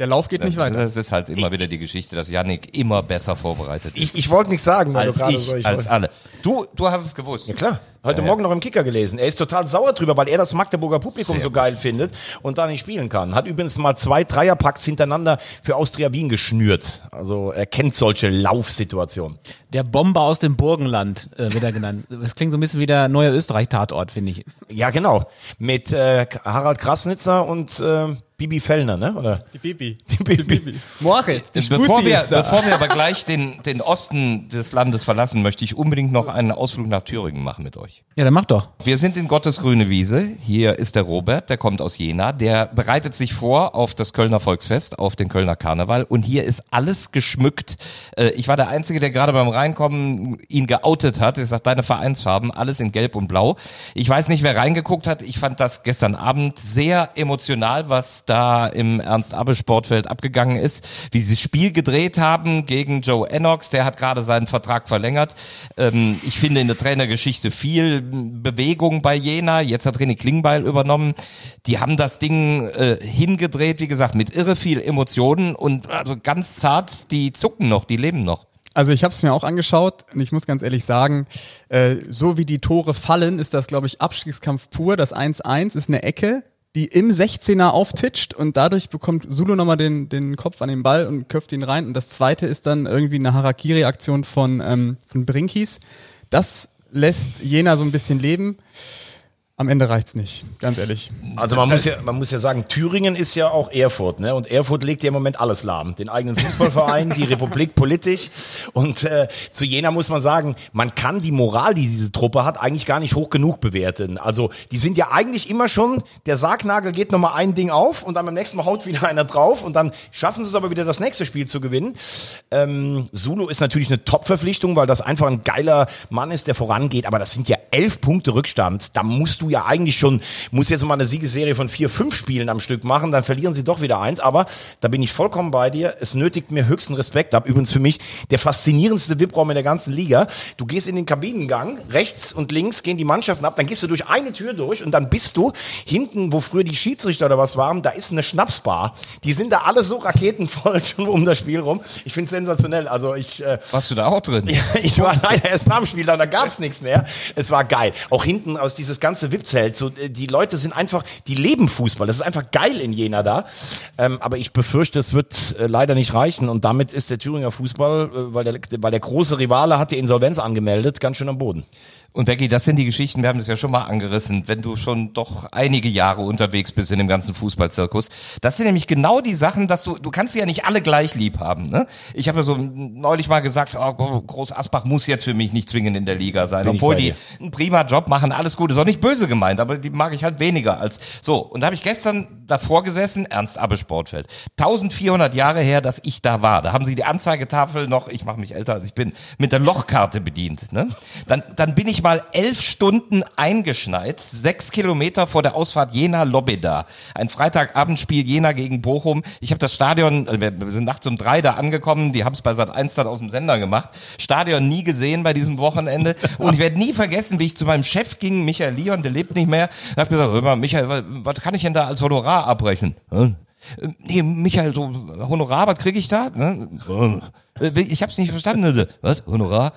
Der Lauf geht nicht weiter. Das ist halt immer wieder die Geschichte, dass Yannick immer besser vorbereitet ist. Ich, ich wollte nicht sagen, weil als du gerade ich, so, als alle. Du, du hast es gewusst. Ja klar, heute Morgen noch im Kicker gelesen. Er ist total sauer drüber, weil er das Magdeburger Publikum Sehr so geil findet und da nicht spielen kann. Hat übrigens mal zwei Dreierpacks hintereinander für Austria Wien geschnürt. Also er kennt solche Laufsituationen. Der Bomber aus dem Burgenland äh, wird er genannt. Das klingt so ein bisschen wie der neue Österreich-Tatort, finde ich. Ja, genau. Mit äh, Harald Krasnitzer und äh, Bibi Fellner, ne? Oder? Die Bibi. Die Bibi. Moritz, die Bevor Spussi wir, ist da. bevor wir aber gleich den, den Osten des Landes verlassen, möchte ich unbedingt noch einen Ausflug nach Thüringen machen mit euch. Ja, dann mach doch. Wir sind in Gottes grüne Wiese. Hier ist der Robert, der kommt aus Jena. Der bereitet sich vor auf das Kölner Volksfest, auf den Kölner Karneval. Und hier ist alles geschmückt. Äh, Ich war der Einzige, der gerade beim Reinkommen ihn geoutet hat. Ich sag, deine Vereinsfarben, alles in Gelb und Blau. Ich weiß nicht, wer reingeguckt hat. Ich fand das gestern Abend sehr emotional, was da im Ernst-Abbe-Sportfeld abgegangen ist. Wie sie das Spiel gedreht haben gegen Joe Ennox. Der hat gerade seinen Vertrag verlängert. Ähm, Ich finde in der Trainergeschichte viel Bewegung bei Jena. Jetzt hat René Klingbeil übernommen. Die haben das Ding äh, hingedreht, wie gesagt, mit irre viel Emotionen und also ganz zart, die zucken noch, die leben noch. Also ich habe es mir auch angeschaut und ich muss ganz ehrlich sagen, äh, so wie die Tore fallen, ist das, glaube ich, Abstiegskampf pur. Das 1-1 ist eine Ecke, die im 16er auftitscht und dadurch bekommt Sulu nochmal den, den Kopf an den Ball und köpft ihn rein. Und das zweite ist dann irgendwie eine Harakiri-Aktion von, ähm, von Brinkis. Das lässt Jena so ein bisschen leben. Am Ende reicht's nicht, ganz ehrlich. Also man muss ja, man muss ja sagen, Thüringen ist ja auch Erfurt, ne? Und Erfurt legt ja im Moment alles lahm. Den eigenen Fußballverein, die Republik politisch. Und äh, zu Jena muss man sagen, man kann die Moral, die diese Truppe hat, eigentlich gar nicht hoch genug bewerten. Also die sind ja eigentlich immer schon, der Sargnagel geht nochmal ein Ding auf und dann beim nächsten Mal haut wieder einer drauf und dann schaffen sie es aber wieder das nächste Spiel zu gewinnen. Ähm, Zulu ist natürlich eine Top-Verpflichtung, weil das einfach ein geiler Mann ist, der vorangeht. Aber das sind ja elf Punkte Rückstand. Da musst du ja eigentlich schon, muss jetzt mal eine Siegesserie von vier, fünf Spielen am Stück machen. Dann verlieren sie doch wieder eins. Aber da bin ich vollkommen bei dir. Es nötigt mir höchsten Respekt ab. Übrigens für mich der faszinierendste VIP-Raum in der ganzen Liga. Du gehst in den Kabinengang, rechts und links gehen die Mannschaften ab. Dann gehst du durch eine Tür durch und dann bist du hinten, wo früher die Schiedsrichter oder was waren, da ist eine Schnapsbar. Die sind da alle so raketenvoll schon um das Spiel rum. Ich finde es sensationell. Also ich, äh, Warst du da auch drin? ich war leider erst nach dem Spiel da, da gab es nichts mehr. Es war geil. Auch hinten aus dieses ganze Lebzelt. So, äh, die Leute sind einfach, die leben Fußball. Das ist einfach geil in Jena da. Ähm, aber ich befürchte, es wird äh, leider nicht reichen. Und damit ist der Thüringer Fußball, äh, weil, der, weil der große Rivale hat die Insolvenz angemeldet, ganz schön am Boden. Und Becky, das sind die Geschichten, wir haben das ja schon mal angerissen, wenn du schon doch einige Jahre unterwegs bist in dem ganzen Fußballzirkus. Das sind nämlich genau die Sachen, dass du, du kannst sie ja nicht alle gleich lieb haben. Ne? Ich habe ja so neulich mal gesagt, oh, Groß Asbach muss jetzt für mich nicht zwingend in der Liga sein, Bin obwohl die einen prima Job machen, alles gut, ist auch nicht böse gemeint, aber die mag ich halt weniger als so. Und da habe ich gestern davor gesessen, Ernst Abbe Sportfeld. 1400 Jahre her, dass ich da war. Da haben sie die Anzeigetafel noch, ich mache mich älter als ich bin, mit der Lochkarte bedient. Ne? Dann, dann bin ich mal elf Stunden eingeschneit, sechs Kilometer vor der Ausfahrt Jena-Lobeda. Ein Freitagabendspiel Jena gegen Bochum. Ich habe das Stadion, äh, wir sind nachts um drei da angekommen, die haben es bei Sat 1 dann aus dem Sender gemacht. Stadion nie gesehen bei diesem Wochenende. Und ich werde nie vergessen, wie ich zu meinem Chef ging, Michael Leon, der lebt nicht mehr, und habe gesagt, hör mal, Michael, wa- was kann ich denn da als Honorar abrechnen? Hm? Äh, Nee, Michael, so Honorar, was kriege ich da? Ne? Ich hab's nicht verstanden. Was? Honorar?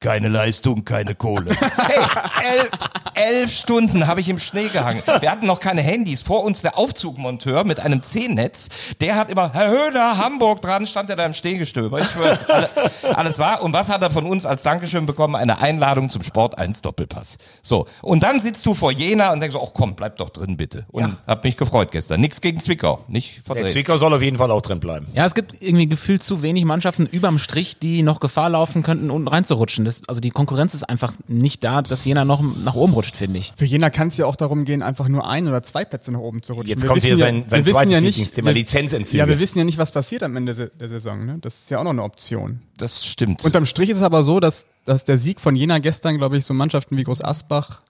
Keine Leistung, keine Kohle. Hey, elf, elf Stunden habe ich im Schnee gehangen. Wir hatten noch keine Handys. Vor uns der Aufzugmonteur mit einem C-Netz. Der hat immer, Herr Höhner, Hamburg dran, stand er da im Stehgestöber. Ich schwör's, alle, alles war. Und was hat er von uns als Dankeschön bekommen? Eine Einladung zum Sport 1 Doppelpass. So. Und dann sitzt du vor Jena und denkst so, ach komm, bleib doch drin, bitte. Und hab mich gefreut gestern. Nix gegen Zwickau. Nicht Der verdreht. Zwickau soll auf jeden Fall auch drin bleiben. Ja, es gibt irgendwie gefühlt zu wenig Mannschaften überm Strich, die noch Gefahr laufen könnten, unten reinzurutschen. Das, also die Konkurrenz ist einfach nicht da, dass Jena noch nach oben rutscht, finde ich. Für Jena kann es ja auch darum gehen, einfach nur ein oder zwei Plätze nach oben zu rutschen. Jetzt Wir kommt wissen hier ja- sein- sein zweites ja nicht, Lieblingsthema, wir- Lizenzentzüge. Ja, wir wissen ja nicht, was passiert am Ende der Saison. Ne? Das ist ja auch noch eine Option. Das stimmt. Unterm Strich ist es aber so, dass, dass der Sieg von Jena gestern, glaube ich, so Mannschaften wie Groß Asbach,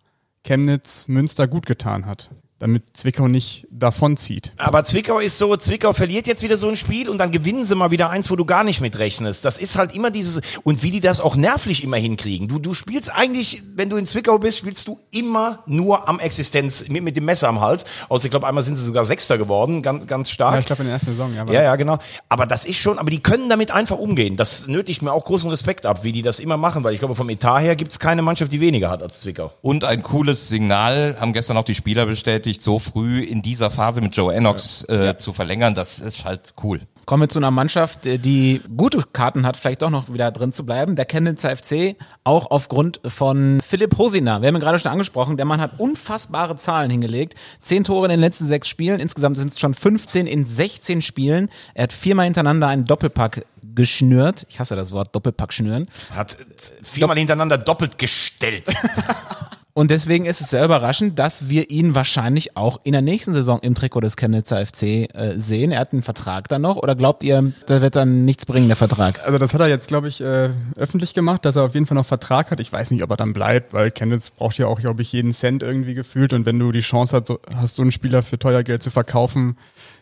Chemnitz, Münster gut getan hat. Damit Zwickau nicht davonzieht. Aber Zwickau ist so, Zwickau verliert jetzt wieder so ein Spiel und dann gewinnen sie mal wieder eins, wo du gar nicht mit rechnest. Das ist halt immer dieses, und wie die das auch nervlich immer hinkriegen. Du, du spielst eigentlich, wenn du in Zwickau bist, spielst du immer nur am Existenz, mit, mit dem Messer am Hals. Außer ich glaube, einmal sind sie sogar Sechster geworden, ganz, ganz stark. Ja, ich glaube in der ersten Saison, ja. Ja, ja, genau. Aber das ist schon, aber die können damit einfach umgehen. Das nötigt mir auch großen Respekt ab, wie die das immer machen, weil ich glaube, vom Etat her gibt es keine Mannschaft, die weniger hat als Zwickau. Und ein cooles Signal, haben gestern auch die Spieler bestätigt, so früh in dieser Phase mit Joe Enox äh, zu verlängern, das ist halt cool. Kommen wir zu einer Mannschaft, äh, die gute Karten hat, vielleicht doch noch wieder drin zu bleiben. Der Chemnitzer FC, auch aufgrund von Philipp Hosiner. Wir haben ihn gerade schon angesprochen. Der Mann hat unfassbare Zahlen hingelegt. Zehn Tore in den letzten sechs Spielen. Insgesamt sind es schon 15 in 16 Spielen. Er hat viermal hintereinander einen Doppelpack geschnürt. Ich hasse das Wort Doppelpack schnüren. Hat viermal hintereinander doppelt gestellt. Und deswegen ist es sehr überraschend, dass wir ihn wahrscheinlich auch in der nächsten Saison im Trikot des Chemnitzer FC äh, sehen. Er hat einen Vertrag dann noch. Oder glaubt ihr, da wird dann nichts bringen, der Vertrag? Also das hat er jetzt, glaube ich, äh, öffentlich gemacht, dass er auf jeden Fall noch Vertrag hat. Ich weiß nicht, ob er dann bleibt, weil Chemnitz braucht ja auch, glaube ich, jeden Cent irgendwie gefühlt. Und wenn du die Chance hast, so, hast so einen Spieler für teuer Geld zu verkaufen,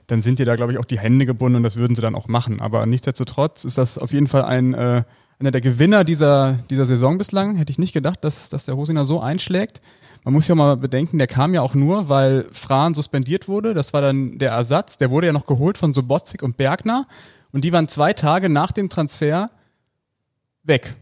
dann sind dir da, glaube ich, auch die Hände gebunden und das würden sie dann auch machen. Aber nichtsdestotrotz ist das auf jeden Fall ein äh, einer der Gewinner dieser, dieser Saison bislang. Hätte ich nicht gedacht, dass, dass der Hosiner so einschlägt. Man muss ja mal bedenken, der kam ja auch nur, weil Fran suspendiert wurde. Das war dann der Ersatz. Der wurde ja noch geholt von Sobotzig und Bergner. Und die waren zwei Tage nach dem Transfer weg.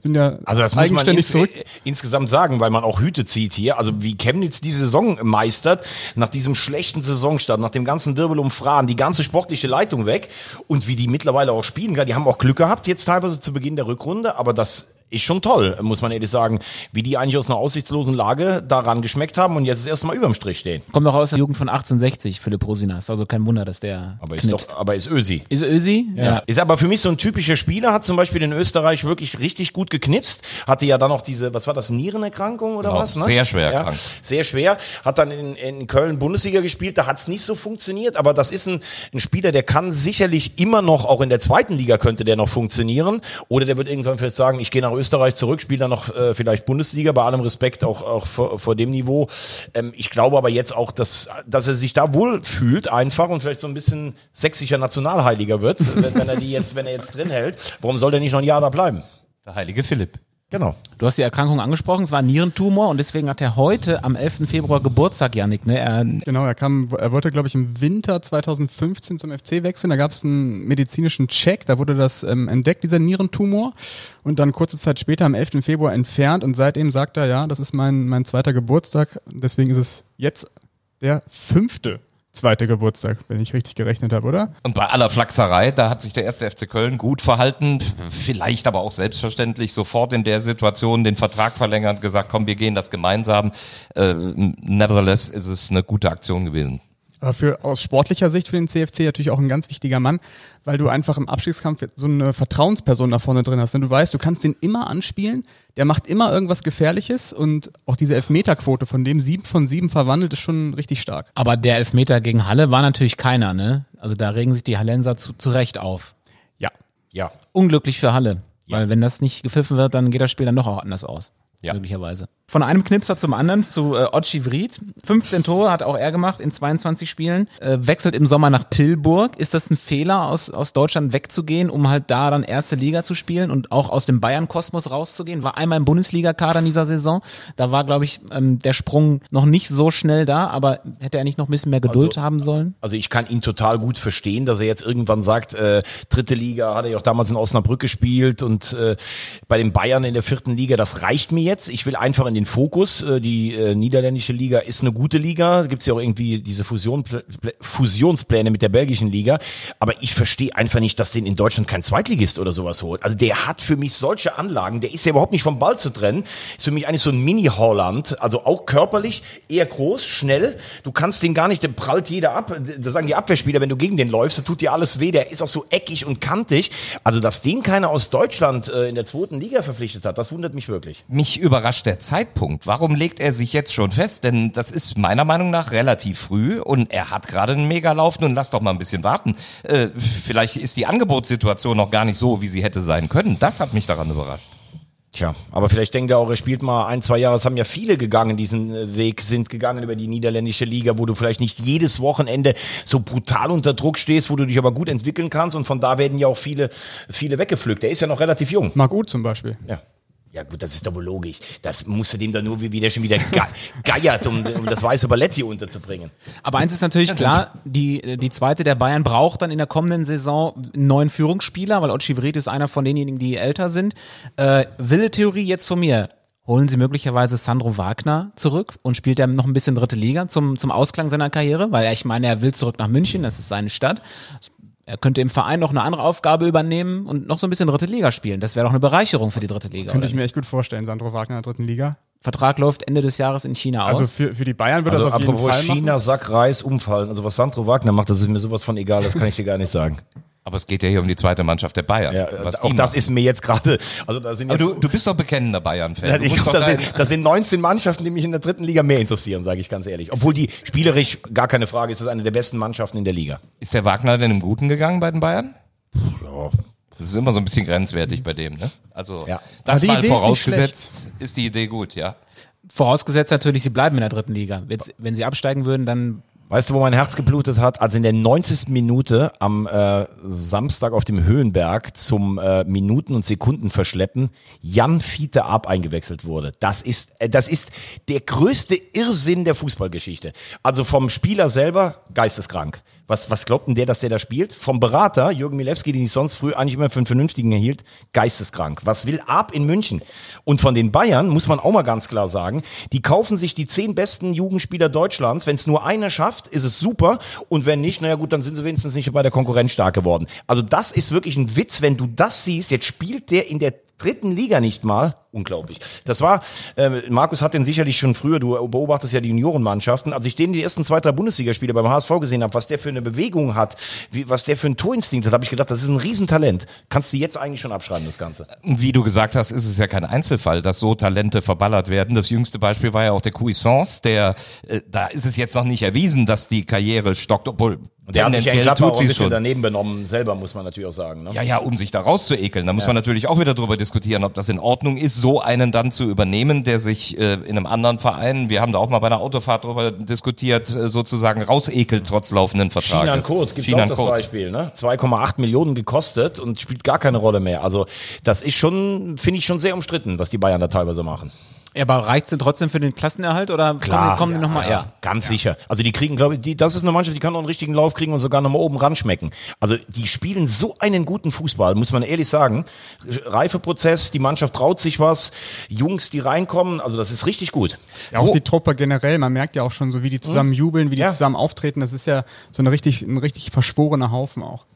Sind ja Also das muss man eigenständig ins, zurück. insgesamt sagen, weil man auch Hüte zieht hier. Also wie Chemnitz die Saison meistert, nach diesem schlechten Saisonstart, nach dem ganzen Dirbel um Fragen, die ganze sportliche Leitung weg und wie die mittlerweile auch spielen. Die haben auch Glück gehabt jetzt teilweise zu Beginn der Rückrunde, aber das ist schon toll, muss man ehrlich sagen, wie die eigentlich aus einer aussichtslosen Lage daran geschmeckt haben und jetzt erstmal überm Strich stehen. Kommt auch aus der Jugend von 1860, Philipp Rosina. Ist also kein Wunder, dass der Aber ist knipst. doch, aber ist Ösi. Ist Ösi? Ja. Ist aber für mich so ein typischer Spieler, hat zum Beispiel in Österreich wirklich richtig gut geknipst, hatte ja dann noch diese, was war das, Nierenerkrankung oder Genau, was? Ne? sehr schwer ja, erkrankt. Sehr schwer, hat dann in, in Köln Bundesliga gespielt, da hat es nicht so funktioniert, aber das ist ein, ein Spieler, der kann sicherlich immer noch, auch in der zweiten Liga könnte der noch funktionieren, oder der wird irgendwann vielleicht sagen, ich gehe nach Österreich zurück, spiele dann noch äh, vielleicht Bundesliga, bei allem Respekt auch, auch vor, vor dem Niveau. Ähm, ich glaube aber jetzt auch, dass, dass er sich da wohl fühlt einfach und vielleicht so ein bisschen sächsischer Nationalheiliger wird, wenn, wenn er die jetzt, wenn er jetzt drin hält. Warum soll der nicht noch ein Jahr da bleiben? Der heilige Philipp. Genau. Du hast die Erkrankung angesprochen, es war ein Nierentumor und deswegen hat er heute am 11. Februar Geburtstag, Janik. Ne? Er, Genau, er kam, er wollte, glaube ich, im Winter 2015 zum FC wechseln. Da gab es einen medizinischen Check, da wurde das ähm, entdeckt, dieser Nierentumor. Und dann kurze Zeit später, am 11. Februar, entfernt. Und seitdem sagt er, ja, das ist mein, mein zweiter Geburtstag. Deswegen ist es jetzt der fünfte zweite Geburtstag, wenn ich richtig gerechnet habe, oder? Und bei aller Flachserei, da hat sich der erste FC Köln gut verhalten, vielleicht aber auch selbstverständlich sofort in der Situation den Vertrag verlängert, gesagt, komm, wir gehen das gemeinsam. Äh, nevertheless ist es eine gute Aktion gewesen. Aber für, aus sportlicher Sicht für den CFC natürlich auch ein ganz wichtiger Mann, weil du einfach im Abstiegskampf so eine Vertrauensperson da vorne drin hast. Denn du weißt, du kannst den immer anspielen, der macht immer irgendwas Gefährliches und auch diese Elfmeterquote, von dem sieben von sieben verwandelt, ist schon richtig stark. aber der Elfmeter gegen Halle war natürlich keiner, ne? Also da regen sich die Hallenser zu, zu Recht auf. Ja. Ja. Unglücklich für Halle. Weil wenn das nicht gepfiffen wird, dann geht das Spiel dann doch auch anders aus. Ja. Möglicherweise. Von einem Knipser zum anderen zu äh, Otschi Vried. 15 Tore hat auch er gemacht in 22 Spielen. Äh, wechselt im Sommer nach Tilburg. Ist das ein Fehler, aus, aus Deutschland wegzugehen, um halt da dann erste Liga zu spielen und auch aus dem Bayern-Kosmos rauszugehen? War einmal im Bundesliga-Kader in dieser Saison. Da war, glaube ich, ähm, der Sprung noch nicht so schnell da, aber hätte er nicht noch ein bisschen mehr Geduld Also- haben sollen? Also ich kann ihn total gut verstehen, dass er jetzt irgendwann sagt, äh, dritte Liga hat er ja auch damals in Osnabrück gespielt und äh, bei den Bayern in der vierten Liga, das reicht mir jetzt. Ich will einfach in den Fokus. Äh, die äh, niederländische Liga ist eine gute Liga. Da gibt's ja auch irgendwie diese Fusion, Plä- Fusionspläne mit der belgischen Liga. Aber ich verstehe einfach nicht, dass den in Deutschland kein Zweitligist oder sowas holt. Also der hat für mich solche Anlagen, der ist ja überhaupt nicht vom Ball zu trennen. Ist für mich eigentlich so ein Mini-Holland. Also auch körperlich, eher groß, schnell. Du kannst den gar nicht, der prallt jeder ab. Da sagen die Abwehrspieler, wenn du gegen den läufst, da tut dir alles weh. Der ist auch so eckig und kantig. Also, dass den keiner aus Deutschland äh, in der zweiten Liga verpflichtet hat, das wundert mich wirklich. Mich überrascht der Zeitpunkt. Warum legt er sich jetzt schon fest? Denn das ist meiner Meinung nach relativ früh und er hat gerade einen Megalauf. Nun lass doch mal ein bisschen warten. Äh, vielleicht ist die Angebotssituation noch gar nicht so, wie sie hätte sein können. Das hat mich daran überrascht. Tja, aber vielleicht denkt er auch, er spielt mal ein, zwei Jahre. Es haben ja viele gegangen, diesen äh, Weg, sind gegangen über die niederländische Liga, wo du vielleicht nicht jedes Wochenende so brutal unter Druck stehst, wo du dich aber gut entwickeln kannst. Und von da werden ja auch viele, viele weggepflückt. Der ist ja noch relativ jung. Marc Uth zum Beispiel. Ja. Ja gut, das ist doch wohl logisch. Das musst du dem dann nur wie wieder schon wieder ge geiert, um, um das weiße Ballett hier unterzubringen. Aber eins ist natürlich klar, die, die zweite der Bayern braucht dann in der kommenden Saison einen neuen Führungsspieler, weil Otschi Vried ist einer von denjenigen, die älter sind. Äh, wilde Theorie jetzt von mir. Holen Sie möglicherweise Sandro Wagner zurück und spielt er noch ein bisschen dritte Liga zum, zum Ausklang seiner Karriere? Weil ich meine, er will zurück nach München, das ist seine Stadt. Er könnte im Verein noch eine andere Aufgabe übernehmen und noch so ein bisschen dritte Liga spielen. Das wäre doch eine Bereicherung für die dritte Liga. Könnte ich mir echt gut vorstellen, Sandro Wagner in der dritten Liga. Vertrag läuft Ende des Jahres in China aus. Also für, für die Bayern würde Also das auf jeden apropos Fall China, machen. Sack, Reis, umfallen. Also was Sandro Wagner macht, das ist mir sowas von egal, das kann ich dir gar nicht sagen. Aber es geht ja hier um die zweite Mannschaft der Bayern. Ja, was auch das machen. ist mir jetzt gerade, also da sind Aber jetzt, du, du bist doch bekennender Bayern-Fan. Ja, das, das sind 19 Mannschaften, die mich in der dritten Liga mehr interessieren, sage ich ganz ehrlich. Obwohl die spielerisch, gar keine Frage, ist das eine der besten Mannschaften in der Liga. Ist der Wagner denn im Guten gegangen bei den Bayern? Ja. Das ist immer so ein bisschen grenzwertig bei dem, ne? Also Ja. das mal Idee ist vorausgesetzt, ist die Idee gut, ja. Vorausgesetzt natürlich, sie bleiben in der dritten Liga. Jetzt, wenn sie absteigen würden, dann Weißt du, wo mein Herz geblutet hat? Als in der 90. Minute am äh, Samstag auf dem Höhenberg zum äh, Minuten- und Sekundenverschleppen Jan Fiete Ab eingewechselt wurde. Das ist, äh, das ist der größte Irrsinn der Fußballgeschichte. Also vom Spieler selber geisteskrank. Was, was glaubt denn der, dass der da spielt? Vom Berater, Jürgen Milewski, den ich sonst früh eigentlich immer für einen Vernünftigen erhielt, geisteskrank. Was will Ab in München? Und von den Bayern muss man auch mal ganz klar sagen, die kaufen sich die zehn besten Jugendspieler Deutschlands. Wenn es nur einer schafft, ist es super. Und wenn nicht, naja gut, dann sind sie wenigstens nicht bei der Konkurrenz stark geworden. Also das ist wirklich ein Witz, wenn du das siehst. Jetzt spielt der in der dritten Liga nicht mal. Unglaublich. Das war, äh, Markus hat den sicherlich schon früher, du beobachtest ja die Juniorenmannschaften, als ich den die ersten zwei, drei Bundesligaspiele beim HSV gesehen habe, was der für eine Bewegung hat, wie, was der für einen Torinstinkt hat, habe ich gedacht, das ist ein Riesentalent. Kannst du jetzt eigentlich schon abschreiben, das Ganze. Wie du gesagt hast, ist es ja kein Einzelfall, dass so Talente verballert werden. Das jüngste Beispiel war ja auch der Cuisance, der, äh, da ist es jetzt noch nicht erwiesen, dass die Karriere stockt, obwohl Und der hat sich ja tut auch ein bisschen schon. daneben benommen, selber muss man natürlich auch sagen. Ne? Ja, ja, um sich da rauszuekeln. Da muss man natürlich auch wieder drüber diskutieren, ob das in Ordnung ist, so einen dann zu übernehmen, der sich äh, in einem anderen Verein, wir haben da auch mal bei einer Autofahrt drüber diskutiert, äh, sozusagen rausekelt trotz laufenden Vertrages. Shinan Kurt gibt auch das Kurt. Beispiel, ne? 2,8 Millionen gekostet und spielt gar keine Rolle mehr. Also das ist schon, finde ich schon sehr umstritten, was die Bayern da teilweise machen. Ja, aber reicht's denn trotzdem für den Klassenerhalt oder kommen, kommen die nochmal? Ja. Ganz sicher. Also die kriegen, glaube ich, die, das ist eine Mannschaft, die kann noch einen richtigen Lauf kriegen und sogar nochmal oben ran schmecken. Also die spielen so einen guten Fußball, muss man ehrlich sagen. Reifeprozess, die Mannschaft traut sich was, Jungs, die reinkommen, also das ist richtig gut. Ja, auch die Truppe generell, man merkt ja auch schon so, wie die zusammen jubeln, wie die Ja. zusammen auftreten. Das ist ja so eine richtig, ein richtig verschworener Haufen auch.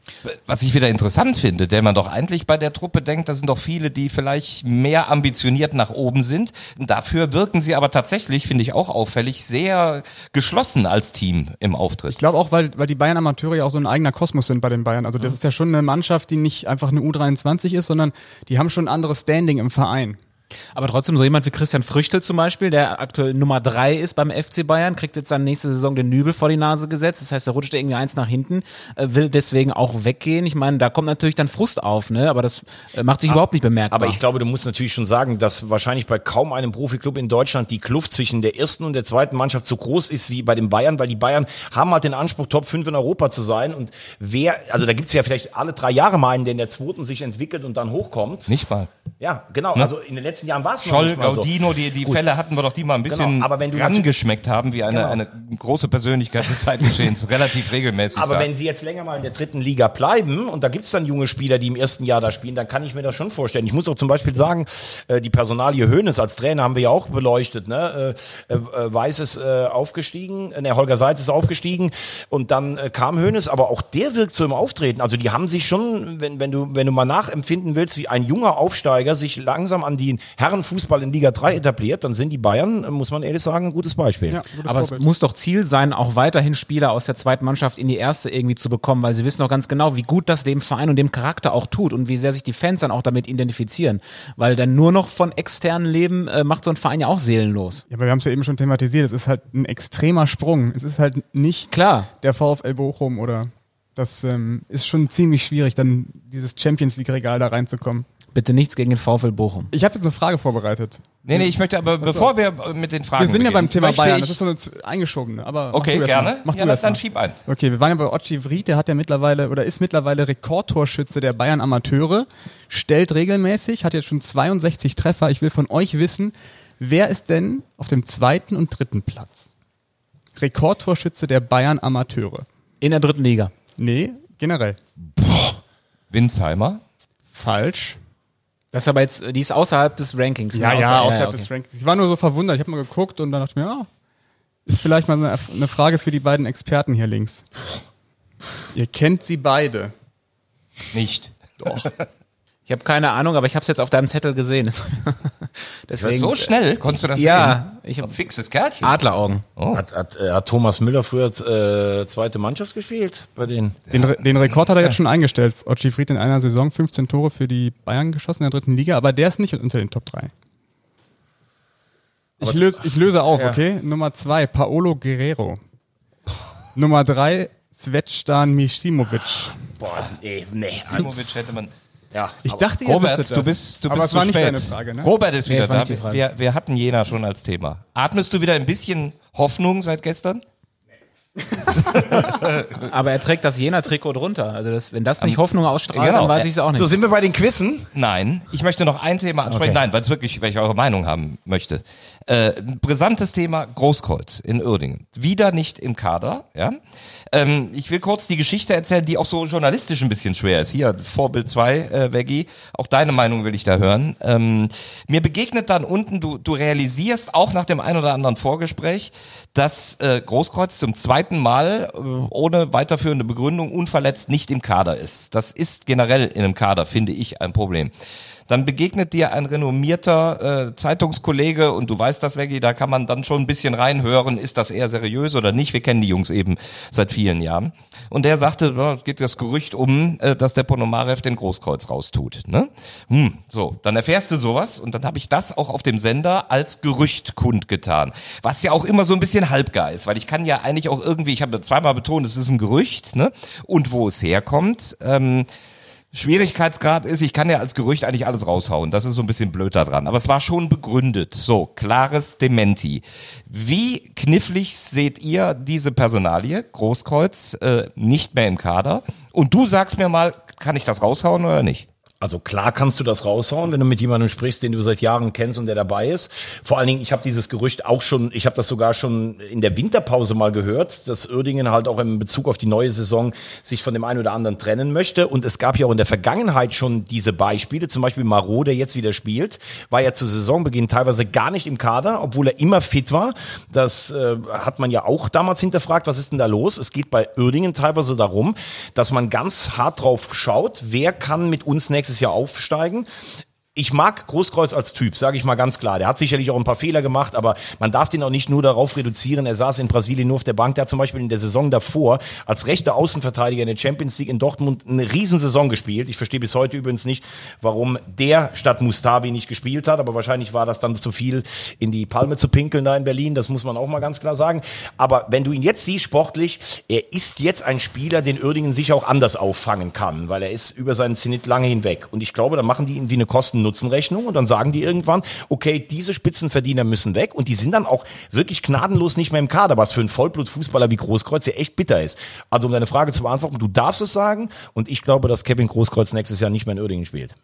Was ich wieder interessant finde, der man doch eigentlich bei der Truppe denkt, da sind doch viele, die vielleicht mehr ambitioniert nach oben sind. Dafür wirken sie aber tatsächlich, finde ich auch auffällig, sehr geschlossen als Team im Auftritt. Ich glaube auch, weil, weil die Bayern Amateure ja auch so ein eigener Kosmos sind bei den Bayern. Also das ist ja schon eine Mannschaft, die nicht einfach eine U23 ist, sondern die haben schon ein anderes Standing im Verein. Aber trotzdem so jemand wie Christian Früchtel zum Beispiel, der aktuell Nummer drei ist beim FC Bayern, kriegt jetzt dann nächste Saison den Nübel vor die Nase gesetzt. Das heißt, er rutscht irgendwie eins nach hinten, äh, will deswegen auch weggehen. Ich meine, da kommt natürlich dann Frust auf, ne? Aber das äh, macht sich überhaupt nicht bemerkbar. Aber ich glaube, du musst natürlich schon sagen, dass wahrscheinlich bei kaum einem Profiklub in Deutschland die Kluft zwischen der ersten und der zweiten Mannschaft so groß ist wie bei den Bayern, weil die Bayern haben halt den Anspruch, Top 5 in Europa zu sein. Und wer, also da gibt's ja vielleicht alle drei Jahre mal einen, der in der zweiten sich entwickelt und dann hochkommt. Nicht mal. Ja, genau. Also in den letzten Jahren war es noch Scholl, nicht mal so. Gaudino, die, die Fälle hatten wir doch, die mal ein bisschen Genau, aber wenn du rangeschmeckt haben, wie eine, Genau. eine große Persönlichkeit des Zeitgeschehens, relativ regelmäßig Aber sagt. wenn sie jetzt länger mal in der dritten Liga bleiben und da gibt's dann junge Spieler, die im ersten Jahr da spielen, dann kann ich mir das schon vorstellen. Ich muss auch zum Beispiel sagen, äh, die Personalie Hoeneß als Trainer haben wir ja auch beleuchtet. Ne? Äh, äh, Weiß ist aufgestiegen, ne, Holger Seitz ist aufgestiegen und dann kam Hoeneß, aber auch der wirkt so im Auftreten. Also die haben sich schon, wenn, wenn, du, wenn du mal nachempfinden willst, wie ein junger Aufsteiger sich langsam an den Herrenfußball in Liga 3 etabliert, dann sind die Bayern, muss man ehrlich sagen, ein gutes Beispiel. Ja, gutes Aber es Vorbild. muss doch Ziel sein, auch weiterhin Spieler aus der zweiten Mannschaft in die erste irgendwie zu bekommen, weil sie wissen doch ganz genau, wie gut das dem Verein und dem Charakter auch tut und wie sehr sich die Fans dann auch damit identifizieren. Weil dann nur noch von externen Leben äh, macht so ein Verein ja auch seelenlos. Ja, aber wir haben es ja eben schon thematisiert. Es ist halt ein extremer Sprung. Es ist halt nicht Klar. der VfL Bochum oder das ähm, ist schon ziemlich schwierig, dann dieses Champions League Regal da reinzukommen. Bitte nichts gegen den VfL Bochum. Ich habe jetzt eine Frage vorbereitet. nee, nee, ich möchte aber, bevor wir mit den Fragen Wir sind ja beim Thema Bayern. Das ist so eine eingeschobene. Aber mach okay, gerne. Mach ja, du erst dann mal. schieb ein. Okay, wir waren ja bei Ochi Vried, der hat ja mittlerweile oder ist mittlerweile Rekordtorschütze der Bayern Amateure, stellt regelmäßig, hat jetzt schon 62 Treffer. Ich will von euch wissen, wer ist denn auf dem zweiten und dritten Platz? Rekordtorschütze der Bayern Amateure. In der dritten Liga. Nee, generell. Winsheimer. Falsch. Das ist aber jetzt, die ist außerhalb des Rankings. Ja, ne? ja, Außer- außerhalb okay. des Rankings. Ich war nur so verwundert. Ich habe mal geguckt und dann dachte ich mir, ja, ist vielleicht mal eine, eine Frage für die beiden Experten hier links. Ihr kennt sie beide. Nicht. Ich habe keine Ahnung, aber ich habe es jetzt auf deinem Zettel gesehen. Deswegen, so schnell konntest du das Ja, sehen? ich hab- Ein fixes Kärtchen. Adleraugen. Hat, hat, äh, hat Thomas Müller früher äh, zweite Mannschaft gespielt bei den? Den, Re- den Rekord hat er jetzt schon eingestellt. Ochi Fried in einer Saison 15 Tore für die Bayern geschossen in der dritten Liga, aber der ist nicht unter den Top 3. Ich löse, ich löse auf, okay? Nummer zwei, Paolo Guerrero. Nummer drei, Svetstan Misimovic. Boah, nee, nee. Simovic hätte man. Ja, Ich dachte, ihr Robert, du bist, du aber bist es zu war nicht deine Frage, ne? Robert ist Nee, wieder war da. Wir, wir hatten Jena schon als Thema. Atmest du wieder ein bisschen Hoffnung seit gestern? Aber er trägt das Jena-Trikot drunter. Also das, wenn das nicht Hoffnung ausstrahlt, genau. dann weiß ich es auch nicht. So, sind wir bei den Quizzen? Nein, ich möchte noch ein Thema ansprechen. Okay. Nein, weil es wirklich, weil ich eure Meinung haben möchte. Äh, ein brisantes Thema Großkreuz in Uerdingen. Wieder nicht im Kader, ja. Ähm, ich will kurz die Geschichte erzählen, die auch so journalistisch ein bisschen schwer ist. Hier, Vorbild 2, äh, Veggie. Auch deine Meinung will ich da hören. Ähm, mir begegnet dann unten, du, du realisierst auch nach dem ein oder anderen Vorgespräch, dass äh, Großkreuz zum zweiten Mal äh, ohne weiterführende Begründung unverletzt nicht im Kader ist. Das ist generell in einem Kader, finde ich, ein Problem. Dann begegnet dir ein renommierter äh, Zeitungskollege und du weißt das, Veggie, da kann man dann schon ein bisschen reinhören, ist das eher seriös oder nicht. Wir kennen die Jungs eben seit vielen Jahren. Und der sagte, oh, geht das Gerücht um, äh, dass der Ponomarev den Großkreuz raustut. Ne? Hm, so, dann erfährst du sowas und dann habe ich das auch auf dem Sender als Gerücht kundgetan. Was ja auch immer so ein bisschen halbgar ist, weil ich kann ja eigentlich auch irgendwie, ich habe zweimal betont, es ist ein Gerücht, ne? Und wo es herkommt. Ähm, Schwierigkeitsgrad ist, ich kann ja als Gerücht eigentlich alles raushauen. Das ist so ein bisschen blöd da dran. Aber es war schon begründet. So, klares Dementi. Wie knifflig seht ihr diese Personalie, Großkreuz, äh, nicht mehr im Kader? Und du sagst mir mal, kann ich das raushauen oder nicht? Also klar kannst du das raushauen, wenn du mit jemandem sprichst, den du seit Jahren kennst und der dabei ist. Vor allen Dingen, ich habe dieses Gerücht auch schon, ich habe das sogar schon in der Winterpause mal gehört, dass Uerdingen halt auch in Bezug auf die neue Saison sich von dem einen oder anderen trennen möchte. Und es gab ja auch in der Vergangenheit schon diese Beispiele, zum Beispiel Marot, der jetzt wieder spielt, war ja zu Saisonbeginn teilweise gar nicht im Kader, obwohl er immer fit war. Das äh, hat man ja auch damals hinterfragt, was ist denn da los? Es geht bei Uerdingen teilweise darum, dass man ganz hart drauf schaut, wer kann mit uns nächstes nächstes Jahr aufsteigen ich mag Großkreuz als Typ, sage ich mal ganz klar. Der hat sicherlich auch ein paar Fehler gemacht, aber man darf den auch nicht nur darauf reduzieren. Er saß in Brasilien nur auf der Bank. Der hat zum Beispiel in der Saison davor als rechter Außenverteidiger in der Champions League in Dortmund eine Riesensaison gespielt. Ich verstehe bis heute übrigens nicht, warum der statt Mustavi nicht gespielt hat, aber wahrscheinlich war das dann zu viel in die Palme zu pinkeln da in Berlin. Das muss man auch mal ganz klar sagen. Aber wenn du ihn jetzt siehst sportlich, er ist jetzt ein Spieler, den Uerdingen sicher auch anders auffangen kann, weil er ist über seinen Zenit lange hinweg. Und ich glaube, da machen die ihn wie eine Kosten Kosten-Nutzen-Rechnung und dann sagen die irgendwann, okay, diese Spitzenverdiener müssen weg und die sind dann auch wirklich gnadenlos nicht mehr im Kader, was für einen Vollblutfußballer wie Großkreuz ja echt bitter ist. Also um deine Frage zu beantworten, du darfst es sagen und ich glaube, dass Kevin Großkreuz nächstes Jahr nicht mehr in Uerdingen spielt.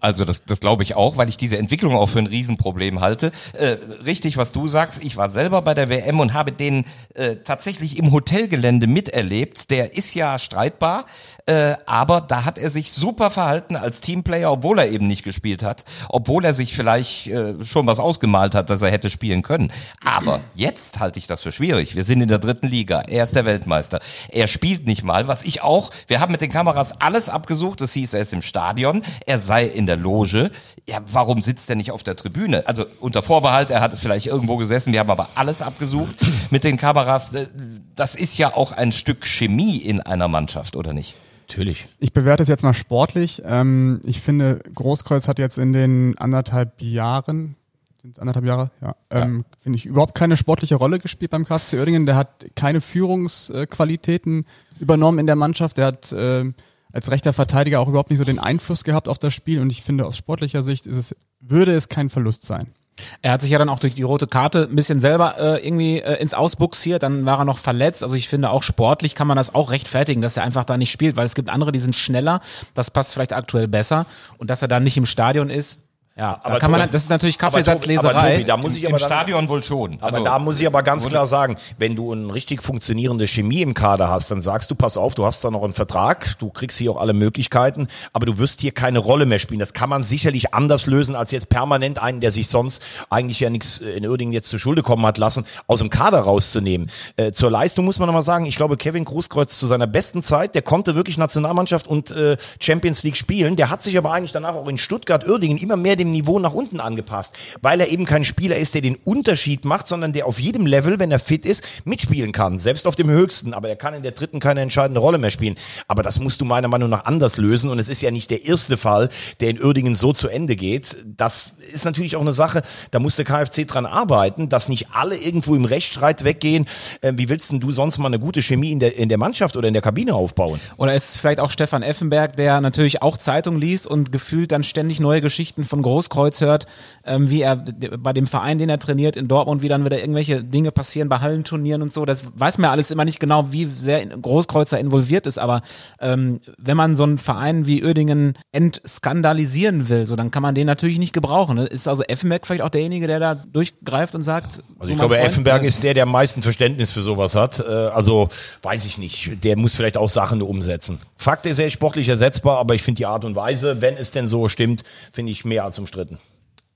Also das, das glaube ich auch, weil ich diese Entwicklung auch für ein Riesenproblem halte. Äh, richtig, was du sagst, ich war selber bei der WM und habe den äh, tatsächlich im Hotelgelände miterlebt. Der ist ja streitbar, äh, aber da hat er sich super verhalten als Teamplayer, obwohl er eben nicht gespielt hat, obwohl er sich vielleicht äh, schon was ausgemalt hat, dass er hätte spielen können. Aber jetzt halte ich das für schwierig. Wir sind in der dritten Liga, er ist der Weltmeister. Er spielt nicht mal, was ich auch, wir haben mit den Kameras alles abgesucht, das hieß, er ist im Stadion, er sei in der Loge. Ja, warum sitzt er nicht auf der Tribüne? Also unter Vorbehalt, er hat vielleicht irgendwo gesessen, wir haben aber alles abgesucht mit den Kameras. Äh, das ist ja auch ein Stück Chemie in einer Mannschaft, oder nicht? Natürlich. Ich bewerte es jetzt mal sportlich. Ähm, ich finde, Großkreuz hat jetzt in den anderthalb Jahren, sind es anderthalb Jahre? Ja. Ähm, ja. Finde ich überhaupt keine sportliche Rolle gespielt beim KFC Oerdingen. Der hat keine Führungsqualitäten übernommen in der Mannschaft. Der hat äh, als rechter Verteidiger auch überhaupt nicht so den Einfluss gehabt auf das Spiel. Und ich finde, aus sportlicher Sicht ist es, würde es kein Verlust sein. Er hat sich ja dann auch durch die rote Karte ein bisschen selber äh, irgendwie äh, ins Ausbuxiert, dann war er noch verletzt. Also ich finde auch sportlich kann man das auch rechtfertigen, dass er einfach da nicht spielt, weil es gibt andere, die sind schneller, das passt vielleicht aktuell besser. Und dass er da nicht im Stadion ist, ja, aber da kann man, das ist natürlich Kaffeesatzleserei. Aber Tobi, da muss ich Im, aber im Stadion wohl schon. Also, aber da muss ich aber ganz klar sagen, wenn du eine richtig funktionierende Chemie im Kader hast, dann sagst du, pass auf, du hast da noch einen Vertrag, du kriegst hier auch alle Möglichkeiten, aber du wirst hier keine Rolle mehr spielen. Das kann man sicherlich anders lösen, als jetzt permanent einen, der sich sonst eigentlich ja nichts in Uerdingen jetzt zur Schulde kommen hat lassen, aus dem Kader rauszunehmen. Äh, zur Leistung muss man nochmal sagen, ich glaube, Kevin Großkreuz zu seiner besten Zeit, der konnte wirklich Nationalmannschaft und äh, Champions League spielen, der hat sich aber eigentlich danach auch in Stuttgart-Uerdingen immer mehr dem Niveau nach unten angepasst, weil er eben kein Spieler ist, der den Unterschied macht, sondern der auf jedem Level, wenn er fit ist, mitspielen kann, selbst auf dem höchsten, aber er kann in der dritten keine entscheidende Rolle mehr spielen. Aber das musst du meiner Meinung nach anders lösen und es ist ja nicht der erste Fall, der in Uerdingen so zu Ende geht. Das ist natürlich auch eine Sache, da muss der KfC dran arbeiten, dass nicht alle irgendwo im Rechtsstreit weggehen. Ähm, wie willst denn du sonst mal eine gute Chemie in der, in der Mannschaft oder in der Kabine aufbauen? Oder ist es vielleicht auch Stefan Effenberg, der natürlich auch Zeitung liest und gefühlt dann ständig neue Geschichten von Großkreuz hört, ähm, wie er bei dem Verein, den er trainiert in Dortmund, wie dann wieder irgendwelche Dinge passieren bei Hallenturnieren und so. Das weiß man alles immer nicht genau, wie sehr Großkreuzer involviert ist. Aber ähm, wenn man so einen Verein wie Oerdingen entskandalisieren will, so dann kann man den natürlich nicht gebrauchen. Ne? Ist also Effenberg vielleicht auch derjenige, der da durchgreift und sagt. Also ich glaube, Freund, Effenberg ist der, der am meisten Verständnis für sowas hat. Äh, also weiß ich nicht. Der muss vielleicht auch Sachen umsetzen. Fakt ist, er ist sportlich ersetzbar, aber ich finde die Art und Weise, wenn es denn so stimmt, finde ich mehr als umstritten.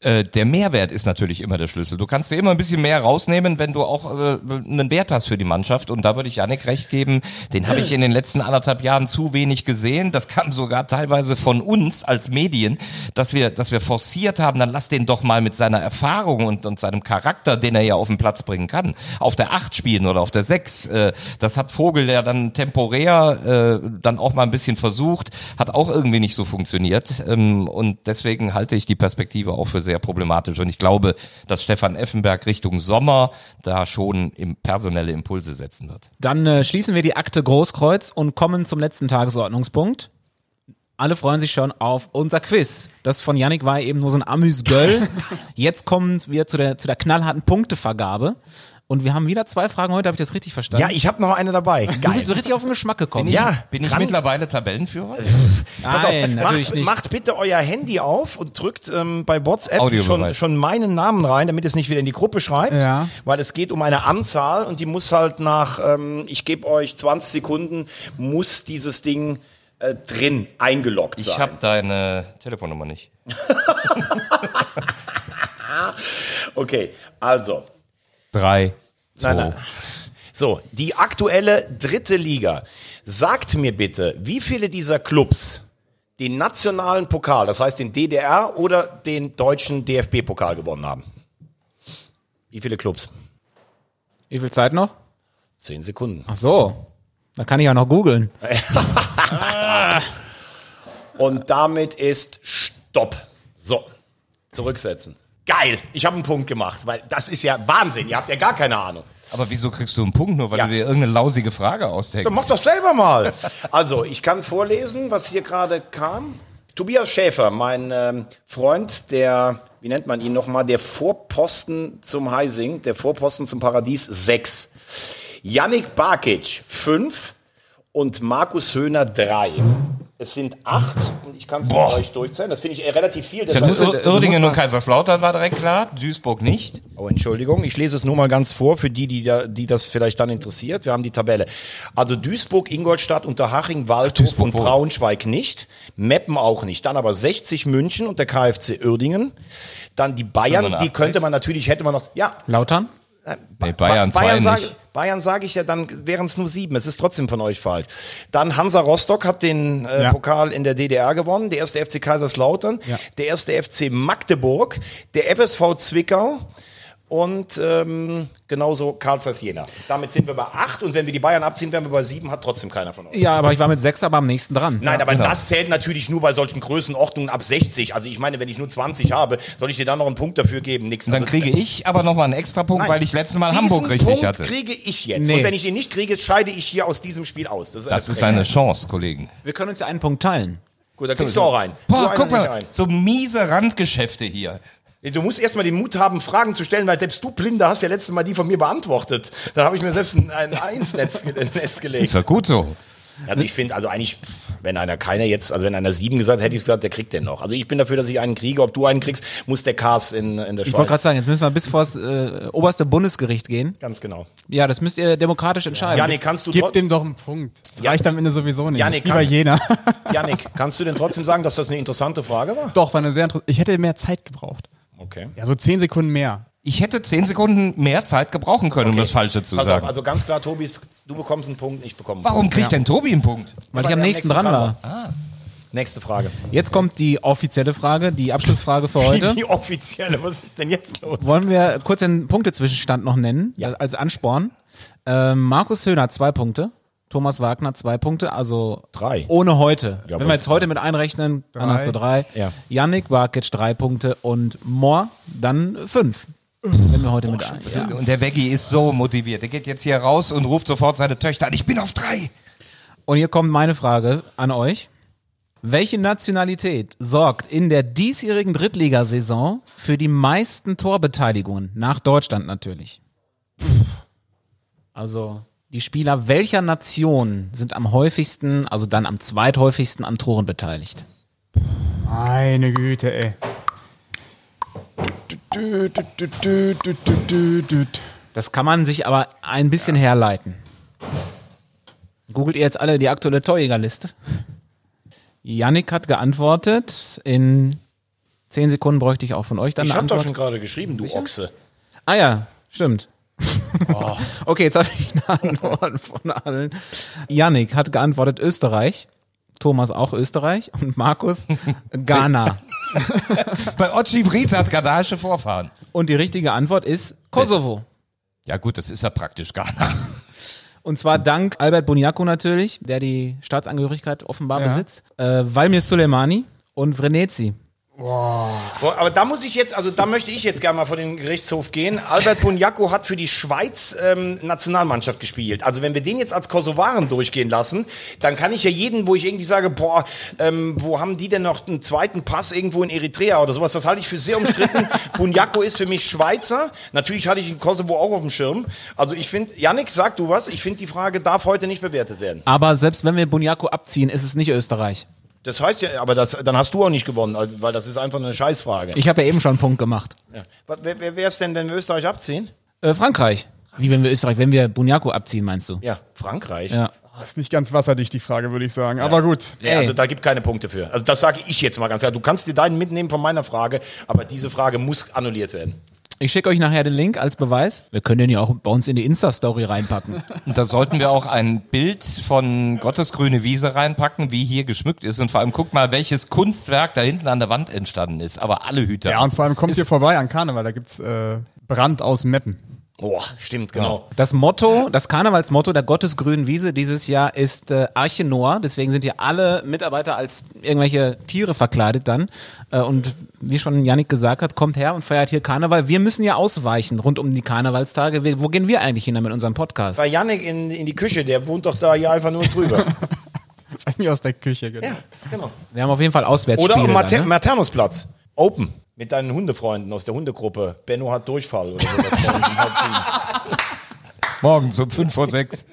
Äh, der Mehrwert ist natürlich immer der Schlüssel. Du kannst dir immer ein bisschen mehr rausnehmen, wenn du auch äh, einen Wert hast für die Mannschaft. Und da würde ich Janik recht geben, den habe ich in den letzten anderthalb Jahren zu wenig gesehen. Das kam sogar teilweise von uns als Medien, dass wir, dass wir forciert haben, dann lass den doch mal mit seiner Erfahrung und, und seinem Charakter, den er ja auf den Platz bringen kann, auf der Acht spielen oder auf der Sechs. Äh, das hat Vogel ja dann temporär äh, dann auch mal ein bisschen versucht, hat auch irgendwie nicht so funktioniert. Ähm, und deswegen halte ich die Perspektive auch für sehr problematisch. Und ich glaube, dass Stefan Effenberg Richtung Sommer da schon im personelle Impulse setzen wird. Dann äh, schließen wir die Akte Großkreuz und kommen zum letzten Tagesordnungspunkt. Alle freuen sich schon auf unser Quiz. Das von Yannick war eben nur so ein Amüs-Göll. Jetzt kommen wir zu der, zu der knallharten Punktevergabe. Und wir haben wieder zwei Fragen heute, habe ich das richtig verstanden? Ja, ich habe noch eine dabei. du Geil. bist so richtig auf den Geschmack gekommen. Ja, Bin ich krank. mittlerweile Tabellenführer? Auf, Nein, natürlich macht, nicht. Macht bitte euer Handy auf und drückt ähm, bei WhatsApp schon, schon meinen Namen rein, damit es nicht wieder in die Gruppe schreibt. Ja. Weil es geht um eine Anzahl und die muss halt nach, ähm, ich gebe euch 20 Sekunden, muss dieses Ding äh, drin eingeloggt Ich sein. habe deine Telefonnummer nicht. okay, also. Drei. Nein, nein. So, die aktuelle dritte Liga. Sagt mir bitte, wie viele dieser Clubs den nationalen Pokal, das heißt den DDR oder den deutschen DFB-Pokal gewonnen haben? Wie viele Clubs? Wie viel Zeit noch? Zehn Sekunden. Ach so. Da kann ich ja noch googeln. Und damit ist Stopp. So, zurücksetzen. Geil, ich habe einen Punkt gemacht, weil das ist ja Wahnsinn. Ihr habt ja gar keine Ahnung. Aber wieso kriegst du einen Punkt nur, weil Ja. du dir irgendeine lausige Frage ausdenkst? Dann mach doch selber mal. Also, ich kann vorlesen, was hier gerade kam. Tobias Schäfer, mein ähm, Freund, der, wie nennt man ihn nochmal, der Vorposten zum Heising, der Vorposten zum Paradies 6. Yannick Barkic 5 und Markus Höhner 3. Es sind acht und ich kann es mit euch durchzählen. Das finde ich äh, relativ viel. Ja, Deshalb- Ir Irdingen und Kaiserslautern war direkt klar, Duisburg nicht. Oh, Entschuldigung, ich lese es nur mal ganz vor für die, die, da, die das vielleicht dann interessiert. Wir haben die Tabelle. Also Duisburg, Ingolstadt, Unterhaching, Waldhof Duisburg und? Braunschweig nicht. Meppen auch nicht. Dann aber 60 München und der KfC Uerdingen. Dann die Bayern, 85. die könnte man natürlich, hätte man noch, ja. Lautern? Nee, Bayern Bayern sage. Bayern sage ich ja, dann wären es nur sieben. Es ist trotzdem von euch falsch. Dann Hansa Rostock hat den äh, Ja. Pokal in der DDR gewonnen. Der erste FC Kaiserslautern. Ja. Der erste FC Magdeburg. Der FSV Zwickau. Und ähm, genauso Karl Zeiss Jena. Damit sind wir bei acht. Und wenn wir die Bayern abziehen, wären wir bei sieben. Hat trotzdem keiner von euch. Ja, aber ich war mit sechs aber am nächsten dran. Nein, aber genau. das zählt natürlich nur bei solchen Größenordnungen ab 60. Also ich meine, wenn ich nur 20 habe, soll ich dir dann noch einen Punkt dafür geben? Nix. Dann Also, kriege ich aber nochmal einen extra Punkt, Nein. weil ich letztes Mal Hamburg richtig Punkt hatte. kriege ich jetzt. Nee. Und wenn ich ihn nicht kriege, scheide ich hier aus diesem Spiel aus. Das ist, Das eine ist eine Chance, Kollegen. Wir können uns ja einen Punkt teilen. Gut, da kriegst du auch einen. Boah, guck mal, so miese Randgeschäfte hier. Du musst erstmal den Mut haben, Fragen zu stellen, weil selbst du, Blinder, hast ja letztes Mal die von mir beantwortet. Dann habe ich mir selbst ein, ein Einsnetz gelegt. Das war gut so. Also ich finde, also eigentlich, wenn einer keiner jetzt, also wenn einer sieben gesagt hätte, hätte ich gesagt, der kriegt den noch. Also ich bin dafür, dass ich einen kriege. Ob du einen kriegst, muss der Cast in, in der Ich wollte gerade Schweiz. sagen, jetzt müssen wir bis vor das äh, oberste Bundesgericht gehen. Ganz genau. Ja, das müsst ihr demokratisch entscheiden. Janik, kannst du Gib dem doch einen Punkt. Das Ja. reicht am Ende sowieso nicht. Janik, ist kannst- jener. Janik, kannst du denn trotzdem sagen, dass das eine interessante Frage war? Doch, war eine sehr interessante. Ich hätte mehr Zeit gebraucht. Okay. Ja, so zehn Sekunden mehr. Ich hätte zehn Sekunden mehr Zeit gebrauchen können, um das Falsche zu Pass sagen. auf, also ganz klar, Tobis, du bekommst einen Punkt, ich bekomme einen Warum Punkt. kriegt denn Tobi einen Punkt? weil Weil ich am nächsten dran war. Nächste Frage. Jetzt kommt die offizielle Frage, die Abschlussfrage für heute. Die offizielle, was ist denn jetzt los? Wollen wir kurz den Punktezwischenstand noch nennen, Ja. als Ansporn? Ähm, Markus Höhner zwei Punkte, Thomas Wagner zwei Punkte, also Drei. ohne heute. Ja, Wenn wir jetzt heute mit einrechnen, dann Drei. hast du drei. Ja. Yannick Barkic drei Punkte und Moore dann fünf. Wenn wir heute mit ein. Ja. Und der Veggie ist so motiviert. Der geht jetzt hier raus und ruft sofort seine Töchter an. Ich bin auf drei. Und hier kommt meine Frage an euch. Welche Nationalität sorgt in der diesjährigen Drittligasaison für die meisten Torbeteiligungen? Nach Deutschland natürlich. Also die Spieler welcher Nation sind am häufigsten, also dann am zweithäufigsten an Toren beteiligt? Meine Güte, ey. Das kann man sich aber ein bisschen herleiten. Googelt ihr jetzt alle die aktuelle Torjägerliste? Yannick hat geantwortet in Zehn Sekunden bräuchte ich auch von euch dann Ich eine hab doch Antwort. schon gerade geschrieben, du Ochse. Ah ja, stimmt. Oh. okay, jetzt habe ich eine Antwort von allen. Yannick hat geantwortet Österreich. Thomas auch Österreich und Markus Ghana. Bei Ochi Brit hat ghanaische Vorfahren. Und die richtige Antwort ist Kosovo. Ja gut, das ist ja praktisch Ghana. Und zwar dank Albert Boniaco natürlich, der die Staatsangehörigkeit offenbar Ja. besitzt, äh, Valmir Soleimani und Vrenetzi. Boah, aber da muss ich jetzt, also da möchte ich jetzt gerne mal vor den Gerichtshof gehen. Albert Bunjako hat für die Schweiz ähm, Nationalmannschaft gespielt. Also wenn wir den jetzt als Kosovaren durchgehen lassen, dann kann ich ja jeden, wo ich irgendwie sage, boah, ähm, wo haben die denn noch einen zweiten Pass irgendwo in Eritrea oder sowas, das halte ich für sehr umstritten. Bunjako ist für mich Schweizer. Natürlich hatte ich in Kosovo auch auf dem Schirm. Also ich finde, Yannick, sag du was, ich finde die Frage darf heute nicht bewertet werden. Aber selbst wenn wir Boniaco abziehen, ist es nicht Österreich. Das heißt ja, aber das, dann hast du auch nicht gewonnen, also, weil das ist einfach eine Scheißfrage. Ich habe ja eben schon einen Punkt gemacht. Ja. Wer, wer wäre es denn, wenn wir Österreich abziehen? Äh, Frankreich. Wie wenn wir Österreich, wenn wir Boniaco abziehen, meinst du? Ja, Frankreich. Ja. Das ist nicht ganz wasserdicht, die Frage, würde ich sagen. Aber gut. Nee, also da gibt keine Punkte für. Also das sage ich jetzt mal ganz klar. Du kannst dir deinen mitnehmen von meiner Frage, aber diese Frage muss annulliert werden. Ich schicke euch nachher den Link als Beweis. Wir können den ja auch bei uns in die Insta-Story reinpacken. Und da sollten wir auch ein Bild von Gottes grüne Wiese reinpacken, wie hier geschmückt ist. Und vor allem guck mal, welches Kunstwerk da hinten an der Wand entstanden ist. Aber alle Hüter. Ja, und vor allem kommt ihr vorbei an Karneval, da gibt's äh, Brand aus Meppen. Boah, stimmt, genau. Das Motto, das Karnevalsmotto der Gottesgrünen Wiese dieses Jahr ist äh, Arche Noah. Deswegen sind hier alle Mitarbeiter als irgendwelche Tiere verkleidet dann. Äh, und wie schon Yannick gesagt hat, kommt her und feiert hier Karneval. Wir müssen ja ausweichen rund um die Karnevalstage. Wir, wo gehen wir eigentlich hin mit unserem Podcast? Bei Yannick in, in die Küche, der wohnt doch da ja einfach nur drüber. Bei mir aus der Küche, genau. ja, genau. Wir haben auf jeden Fall Auswärtsspiele. Oder am Mater ne? Maternusplatz. Open. Mit deinen Hundefreunden aus der Hundegruppe. Benno hat Durchfall oder sowas. Morgens um 5 vor 6.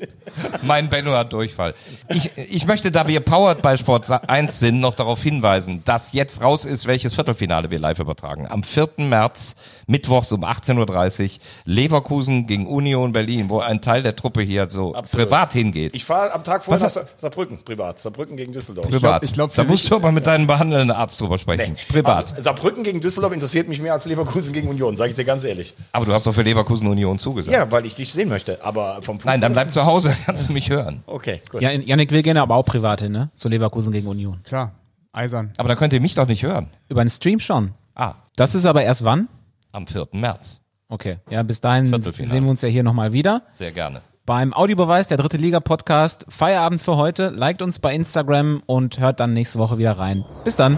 Mein Benno hat Durchfall. Ich, ich möchte, da wir Powered bei Sport 1 sind, noch darauf hinweisen, dass jetzt raus ist, welches Viertelfinale wir live übertragen. Am 4. März, mittwochs um 18.30 Uhr, Leverkusen gegen Union Berlin, wo ein Teil der Truppe hier so Absolut. privat hingeht. Ich fahre am Tag vorher nach Sa- Saarbrücken, privat. Saarbrücken gegen Düsseldorf. privat. ich glaub, für da mich- musst du aber mit deinem behandelnden Arzt drüber sprechen. Privat. Also, Saarbrücken gegen Düsseldorf interessiert mich mehr als Leverkusen gegen Union, sage ich dir ganz ehrlich. aber du hast doch für Leverkusen Union zugesagt. Ja, weil ich dich sehen möchte. Aber vom Fußball. Nein, dann bleib zu Hause, kannst du mich hören. Okay, gut. Ja, Yannick will gerne aber auch privat hin, ne? Zu Leverkusen gegen Union. Klar, eisern. Aber da könnt ihr mich doch nicht hören. Über den Stream schon. Ah, Das ist aber erst wann? am 4. März. Okay. Ja, bis dahin sehen wir uns ja hier nochmal wieder. Sehr gerne. Beim Audiobeweis, der dritte Liga-Podcast. Feierabend für heute. Liked uns bei Instagram und hört dann nächste Woche wieder rein. Bis dann.